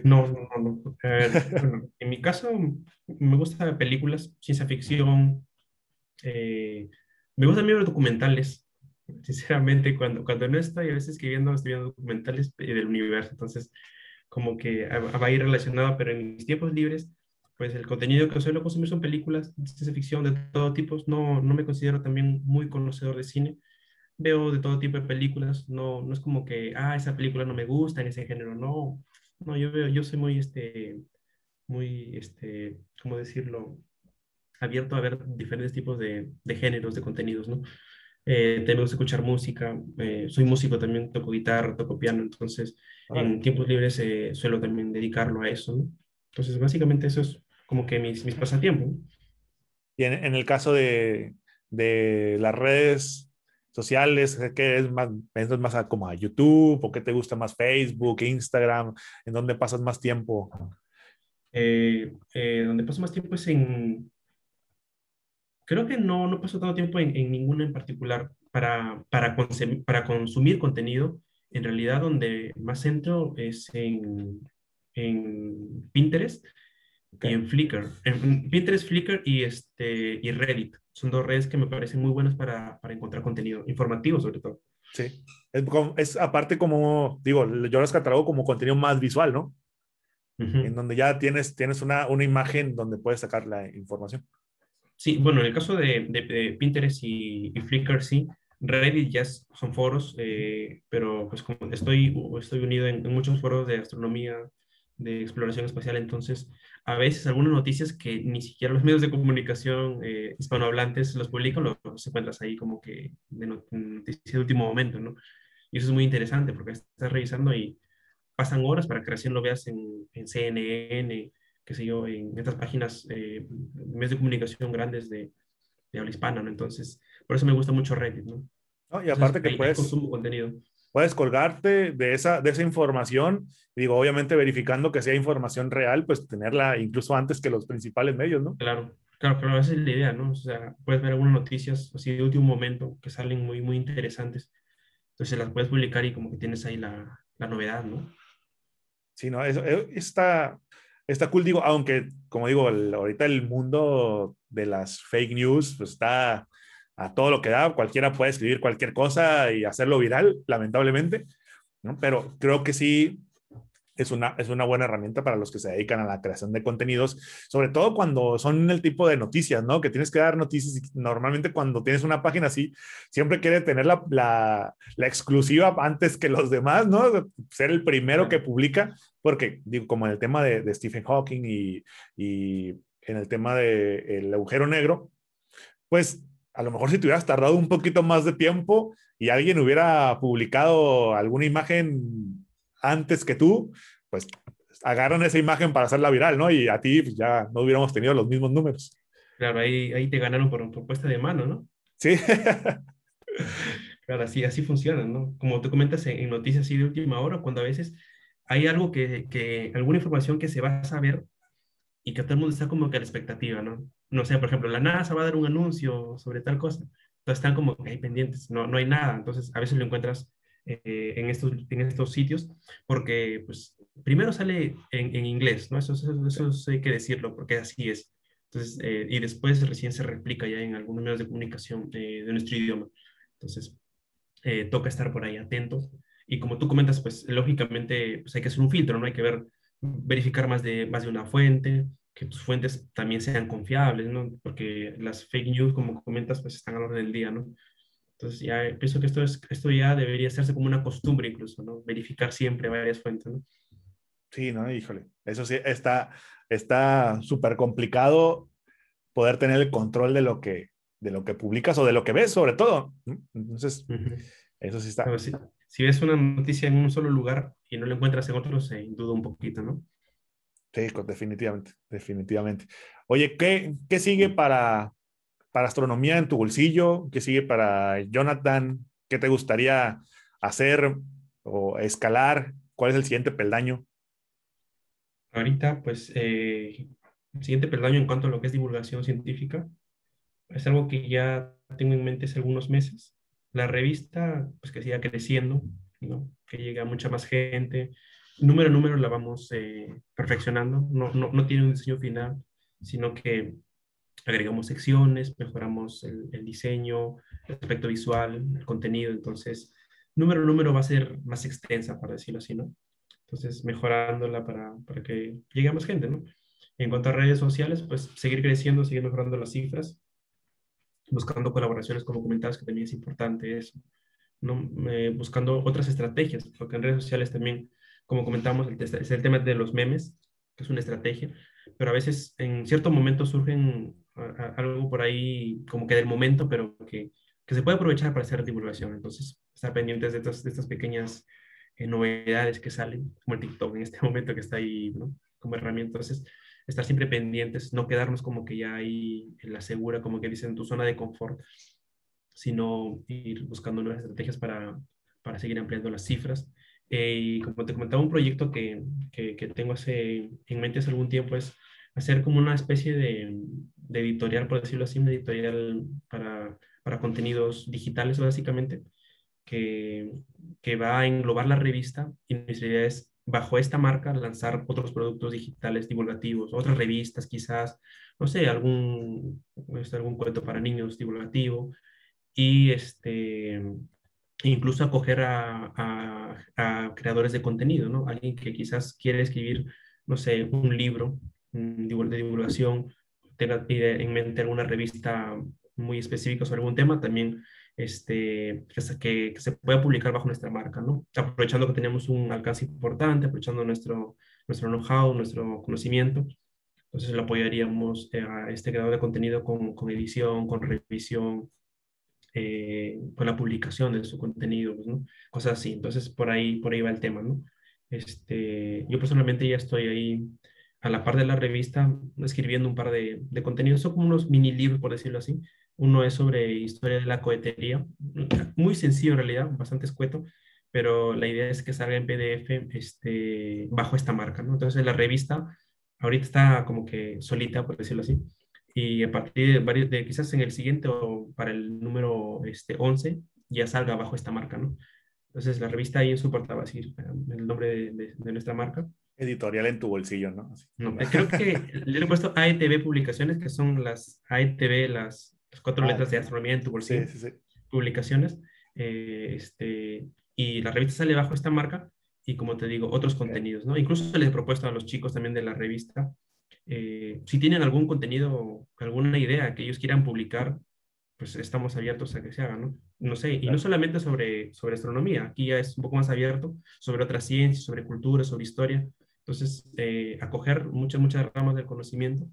No, no, no. Eh, bueno, en mi caso, me gustan películas, ciencia ficción. Eh, me gustan ver documentales. Sinceramente, cuando, cuando no estoy a veces escribiendo, estoy viendo documentales del universo. Entonces, como que va a ir relacionado, pero en mis tiempos libres, pues el contenido que suelo consumir son películas ciencia ficción de todo tipo. No, no me considero también muy conocedor de cine. Veo de todo tipo de películas. No, no es como que, ah, esa película no me gusta en ese género. No, no, yo veo, yo soy muy, este, muy, este, ¿cómo decirlo? Abierto a ver diferentes tipos de, de géneros, de contenidos, ¿no? Eh, tenemos que escuchar música, eh, soy músico también, toco guitarra, toco piano, entonces en tiempos libres eh, suelo también dedicarlo a eso, ¿no? Entonces básicamente eso es como que mis, mis pasatiempos. ¿no? Y en, en, el caso de, de las redes sociales, ¿qué es más, piensas más a, como a YouTube o qué te gusta más Facebook, Instagram? ¿En dónde pasas más tiempo? Eh, eh, donde paso más tiempo es en, creo que no, no paso tanto tiempo en, en ninguna en particular para, para, consumir, para consumir contenido. En realidad, donde más centro es en, en Pinterest okay. y en Flickr. En Pinterest, Flickr y, este, y Reddit. Son dos redes que me parecen muy buenas para, para encontrar contenido, informativo sobre todo. Sí, es, es, aparte como, digo, yo las catalogo como contenido más visual, ¿no? Uh -huh. En donde ya tienes, tienes una, una imagen donde puedes sacar la información. Sí, bueno, en el caso de, de, de Pinterest y, y, Flickr, sí. Reddit ya son foros, eh, pero pues como estoy, estoy unido en, en, muchos foros de astronomía, de exploración espacial, entonces a veces algunas noticias que ni siquiera los medios de comunicación eh, hispanohablantes los publican, los encuentras ahí como que de noticias de último momento, ¿no? Y eso es muy interesante porque estás revisando y pasan horas para que recién lo veas en, en CNN, qué sé yo, en estas páginas, eh, medios de comunicación grandes de, de, habla hispana, ¿no? Entonces, por eso me gusta mucho Reddit, ¿no? no y aparte Entonces, que puedes... Consumo contenido. Puedes colgarte de esa, de esa información, digo, obviamente verificando que sea información real, pues tenerla incluso antes que los principales medios, ¿no? Claro, claro, claro, esa es la idea, ¿no? O sea, puedes ver algunas noticias así de último momento que salen muy, muy interesantes. Entonces las puedes publicar y como que tienes ahí la, la novedad, ¿no? Sí, no, eso, está, está cool, digo, aunque, como digo, el, ahorita el mundo de las fake news pues está a todo lo que da, cualquiera puede escribir cualquier cosa y hacerlo viral, lamentablemente, ¿no? Pero creo que sí es una, es una buena herramienta para los que se dedican a la creación de contenidos, sobre todo cuando son el tipo de noticias, ¿no? Que tienes que dar noticias y normalmente cuando tienes una página así, siempre quiere tener la, la, la exclusiva antes que los demás, ¿no? Ser el primero que publica, porque digo, como en el tema de, de Stephen Hawking y, y en el tema del agujero negro, pues a lo mejor si te hubieras tardado un poquito más de tiempo y alguien hubiera publicado alguna imagen antes que tú, pues agarran esa imagen para hacerla viral, ¿no? Y a ti pues, ya no hubiéramos tenido los mismos números. Claro, ahí, ahí te ganaron por propuesta de mano, ¿no? Sí. claro, así, así funciona, ¿no? Como tú comentas en, noticias así de última hora, cuando a veces hay algo que, que, alguna información que se va a saber y que todo el mundo está como que a la expectativa, ¿no? No sé, por ejemplo, la NASA va a dar un anuncio sobre tal cosa, entonces están como que hay pendientes, no, no hay nada, entonces a veces lo encuentras eh, en, estos, en estos sitios, porque pues primero sale en, en inglés, ¿no? Eso, eso, eso, hay que decirlo, porque así es. Entonces, eh, y después recién se replica ya en algunos medios de comunicación de, de nuestro idioma. Entonces, eh, toca estar por ahí atentos. Y como tú comentas, pues lógicamente pues, hay que hacer un filtro, ¿no? Hay que ver, verificar más de, más de una fuente, que tus fuentes también sean confiables, ¿no? Porque las fake news, como comentas, pues están a la orden del día, ¿no? Entonces ya pienso que esto, es, esto ya debería hacerse como una costumbre incluso, ¿no? Verificar siempre varias fuentes, ¿no? Sí, ¿no? Híjole, eso sí, está está súper complicado poder tener el control de lo que de lo que publicas o de lo que ves, sobre todo. Entonces, eso sí está. si, si, ves una noticia en un solo lugar y no la encuentras en otro, se duda un poquito, ¿no? Sí, definitivamente, definitivamente. Oye, ¿qué, qué sigue para, para astronomía en tu bolsillo? ¿Qué sigue para Jonathan? ¿Qué te gustaría hacer o escalar? ¿Cuál es el siguiente peldaño? Ahorita, pues, eh, el siguiente peldaño en cuanto a lo que es divulgación científica es algo que ya tengo en mente hace algunos meses. La revista, pues, que siga creciendo, ¿no? que llegue a mucha más gente, número a número la vamos eh, perfeccionando, no, no, no, tiene un diseño final, sino que agregamos secciones, mejoramos el, diseño, el aspecto visual, el contenido, entonces número a número va a ser más extensa, para decirlo así, ¿no? Entonces, mejorándola para, para que llegue a más gente, ¿no? En cuanto a redes sociales, pues seguir creciendo, seguir mejorando las cifras, buscando colaboraciones como comentabas, que también es importante eso, ¿no? Eh, buscando otras estrategias, porque en redes sociales también como comentamos, el, es el tema de los memes, que es una estrategia, pero a veces en cierto momento surgen algo por ahí como que del momento, pero que, que, se puede aprovechar para hacer divulgación. Entonces, estar pendientes de estas, de estas pequeñas eh, novedades que salen, como el TikTok en este momento que está ahí como herramienta. Entonces, estar siempre pendientes, no quedarnos como que ya ahí en la segura, como que dicen, tu zona de confort, sino ir buscando nuevas estrategias para, para seguir ampliando las cifras eh, y como te comentaba, un proyecto que, que, tengo hace, en mente hace algún tiempo es hacer como una especie de, de editorial, por decirlo así, un editorial para, para contenidos digitales básicamente, que, que, va a englobar la revista. Y mi idea es, bajo esta marca, lanzar otros productos digitales divulgativos, otras revistas quizás, no sé, algún, este, algún cuento para niños divulgativo. Y este incluso acoger a, a, creadores de contenido, ¿no? Alguien que quizás quiere escribir, no sé, un libro de divulgación, tenga en mente alguna revista muy específica sobre algún tema, también este, que, que, se pueda publicar bajo nuestra marca, ¿no? Aprovechando que tenemos un alcance importante, aprovechando nuestro, nuestro know-how, nuestro conocimiento, entonces lo apoyaríamos eh, a este creador de contenido con, con edición, con revisión, eh, con la publicación de su contenido, pues, ¿no? Cosas así. Entonces, por ahí, por ahí va el tema, ¿no? Este, yo personalmente ya estoy ahí a la par de la revista escribiendo un par de, de contenidos, son como unos mini libros, por decirlo así. Uno es sobre historia de la cohetería, muy sencillo en realidad, bastante escueto, pero la idea es que salga en PDF este, bajo esta marca, ¿no? Entonces la revista ahorita está como que solita, por decirlo así, y a partir de, varios, de quizás en el siguiente o para el número este, 11 ya salga bajo esta marca, ¿no? Entonces la revista ahí en su portada, así, el nombre de, de, nuestra marca. Editorial en tu bolsillo, ¿no? no creo que le he puesto AETV Publicaciones, que son las AETV, las, las cuatro ah, letras de astronomía en tu bolsillo. Sí, sí, sí. Publicaciones. Eh, este, y la revista sale bajo esta marca y como te digo, otros contenidos, ¿no? Incluso les he propuesto a los chicos también de la revista eh, si tienen algún contenido, alguna idea que ellos quieran publicar, pues estamos abiertos a que se haga, ¿no? No sé, y no solamente sobre, sobre astronomía, aquí ya es un poco más abierto, sobre otras ciencias, sobre cultura, sobre historia. Entonces, eh, acoger muchas, muchas ramas del conocimiento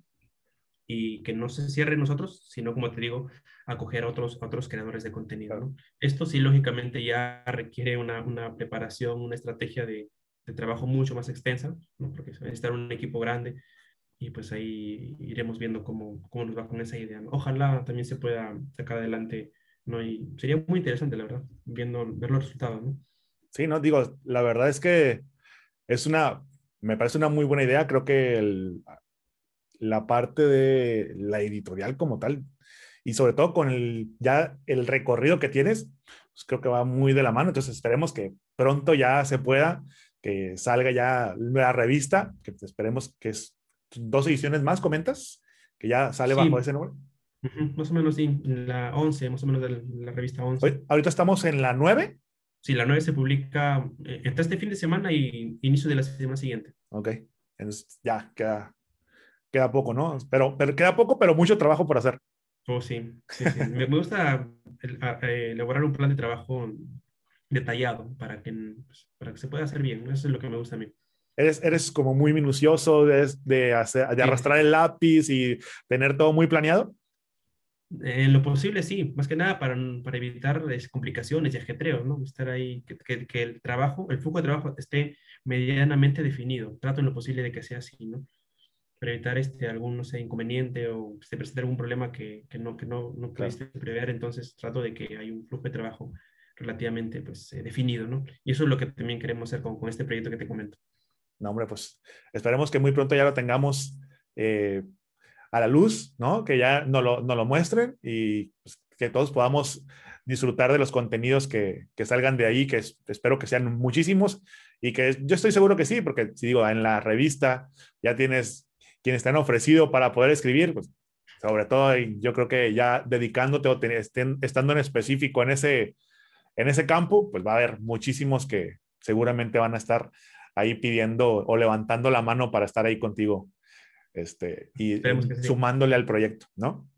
y que no se cierre nosotros, sino como te digo, acoger a otros, otros creadores de contenido. Esto sí, lógicamente, ya requiere una, una preparación, una estrategia de, de, trabajo mucho más extensa, ¿no? porque se va a necesitar un equipo grande y pues ahí iremos viendo cómo, cómo nos va con esa idea. Ojalá también se pueda sacar adelante, ¿no? Y sería muy interesante, la verdad, viendo, ver los resultados, ¿no? Sí, no, digo, la verdad es que es una, me parece una muy buena idea. Creo que el, la parte de la editorial como tal y sobre todo con el, ya el recorrido que tienes, pues creo que va muy de la mano. Entonces esperemos que pronto ya se pueda, que salga ya la revista, que esperemos que es dos ediciones más, comentas, que ya sale bajo ese nombre. más o menos, sí, la 11, más o menos de la revista 11. ahorita estamos en la 9. Sí, la 9 se publica eh, entre este fin de semana y inicio de la semana siguiente. Ok, entonces ya queda queda poco, ¿no? Pero, pero queda poco, pero mucho trabajo por hacer. Oh, sí, sí, sí. me, gusta elaborar un plan de trabajo detallado para que, pues, para que se pueda hacer bien. Eso es lo que me gusta a mí. Eres, eres como muy minucioso de, de, hacer, de arrastrar el lápiz y tener todo muy planeado. En lo posible, sí. Más que nada para, para evitar complicaciones y ajetreos, ¿no? Estar ahí, que, que, que, el trabajo, el flujo de trabajo esté medianamente definido. Trato en lo posible de que sea así, ¿no? para evitar este, algún no sé, inconveniente o se presente algún problema que, que no, que no, no pudiste prever. Entonces trato de que hay un flujo de trabajo relativamente pues, eh, definido, ¿no? Y eso es lo que también queremos hacer con, con, este proyecto que te comento. No, hombre, pues esperemos que muy pronto ya lo tengamos eh, a la luz, ¿no? Que ya nos lo, no lo muestren y pues, que todos podamos disfrutar de los contenidos que, que salgan de ahí, que es, espero que sean muchísimos y que yo estoy seguro que sí, porque si digo, en la revista ya tienes quienes te han ofrecido para poder escribir, pues sobre todo yo creo que ya dedicándote o estando en específico en ese, en ese campo, pues va a haber muchísimos que seguramente van a estar ahí pidiendo o levantando la mano para estar ahí contigo este, y, sumándole al proyecto, ¿no?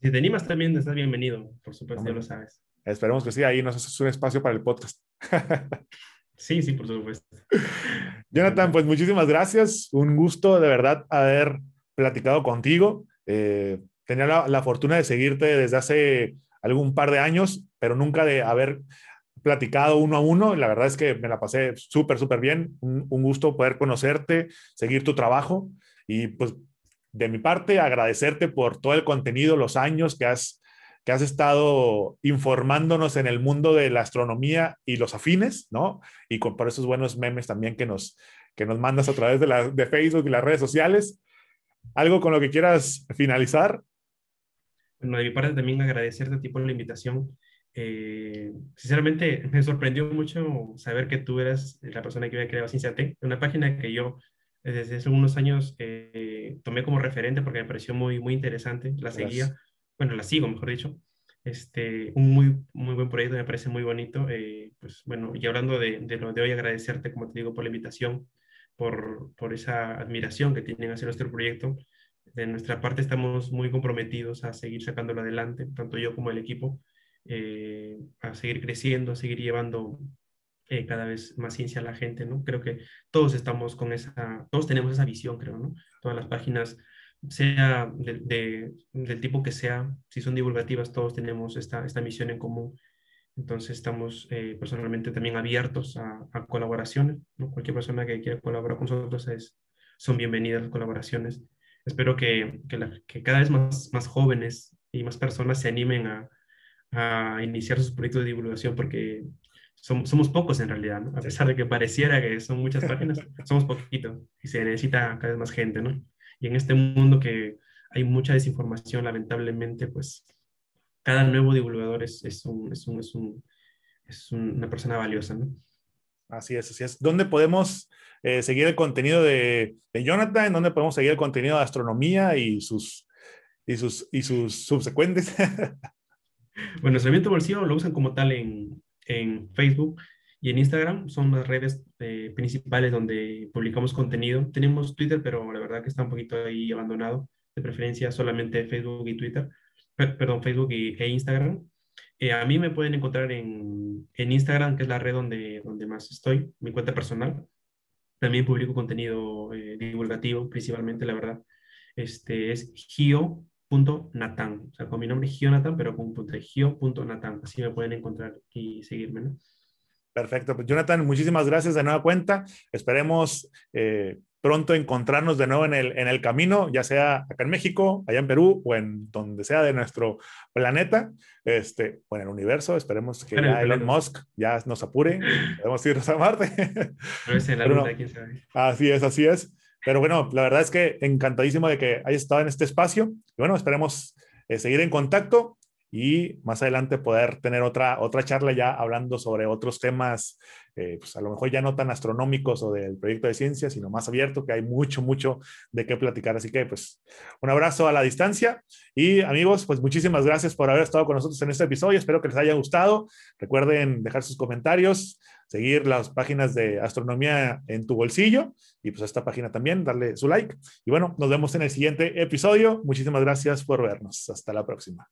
Si te animas también, estás bienvenido, por supuesto, ya lo sabes. Esperemos que sí, ahí nos haces un espacio para el podcast. Sí, sí, por supuesto. Jonathan, pues muchísimas gracias. Un gusto de verdad haber platicado contigo. Eh, tenía la, fortuna de seguirte desde hace algún par de años, pero nunca de haber platicado uno a uno. La verdad es que me la pasé súper, súper bien. Un, gusto poder conocerte, seguir tu trabajo y pues de mi parte agradecerte por todo el contenido, los años que has que has estado informándonos en el mundo de la astronomía y los afines, ¿no? Y con, por esos buenos memes también que nos, que nos mandas a través de, la, de Facebook y las redes sociales. ¿Algo con lo que quieras finalizar? De mi parte también agradecerte a la invitación. Eh, sinceramente, me sorprendió mucho saber que tú eras la persona que había creado CienciaT, una página que yo desde hace unos años eh, tomé como referente porque me pareció muy, muy interesante, la seguía bueno, la sigo, mejor dicho. Este, un muy, muy buen proyecto, me parece muy bonito. Eh, pues bueno, y hablando de, de, lo de hoy, agradecerte, como te digo, por la invitación, por, por esa admiración que tienen hacia nuestro proyecto. De nuestra parte estamos muy comprometidos a seguir sacándolo adelante, tanto yo como el equipo, eh, a seguir creciendo, a seguir llevando eh, cada vez más ciencia a la gente, ¿no? Creo que todos estamos con esa, todos tenemos esa visión, creo, ¿no? Todas las páginas sea de, del tipo que sea, si son divulgativas, todos tenemos esta, esta misión en común. Entonces estamos eh, personalmente también abiertos a, colaboraciones. ¿no? Cualquier persona que quiera colaborar con nosotros es, son bienvenidas las colaboraciones. Espero que, que, que, cada vez más, más jóvenes y más personas se animen a, a iniciar sus proyectos de divulgación porque somos, somos pocos en realidad, ¿no? a pesar de que pareciera que son muchas páginas, somos poquitos y se necesita cada vez más gente. ¿no? Y en este mundo que hay mucha desinformación, lamentablemente, pues cada nuevo divulgador es, es, un, es, un, es, un, es una persona valiosa, ¿no? Así es, así es. ¿Dónde podemos eh, seguir el contenido de, de, Jonathan? ¿Dónde podemos seguir el contenido de astronomía y sus, y sus, y sus subsecuentes? bueno, Serviento Bolsillo lo usan como tal en, en Facebook y en Instagram son las redes eh, principales donde publicamos contenido. Tenemos Twitter, pero la verdad que está un poquito ahí abandonado. De preferencia solamente Facebook y Twitter. perdón, Facebook e Instagram. Eh, a mí me pueden encontrar en, en, Instagram, que es la red donde, donde más estoy, mi cuenta personal. También publico contenido eh, divulgativo, principalmente, la verdad. este, es gio.natan, o sea, con mi nombre Gionatan, pero con un punto de gio.natan, así me pueden encontrar y seguirme, ¿no? Perfecto, pues Jonathan, muchísimas gracias de nueva cuenta. Esperemos eh, pronto encontrarnos de nuevo en el, en el camino, ya sea acá en México, allá en Perú o en donde sea de nuestro planeta, este, o en el universo. Esperemos que ya Elon Musk ya nos apure, podemos irnos a Marte. Así es, así es. Pero bueno, la verdad es que encantadísimo de que hayas estado en este espacio. Y bueno, esperemos eh, seguir en contacto y más adelante poder tener otra, otra charla ya hablando sobre otros temas, eh, pues a lo mejor ya no tan astronómicos o del proyecto de ciencia, sino más abierto, que hay mucho, mucho de qué platicar. Así que pues un abrazo a la distancia y amigos, pues muchísimas gracias por haber estado con nosotros en este episodio. Espero que les haya gustado. Recuerden dejar sus comentarios, seguir las páginas de astronomía en tu bolsillo y pues a esta página también, darle su like. Y bueno, nos vemos en el siguiente episodio. Muchísimas gracias por vernos. Hasta la próxima.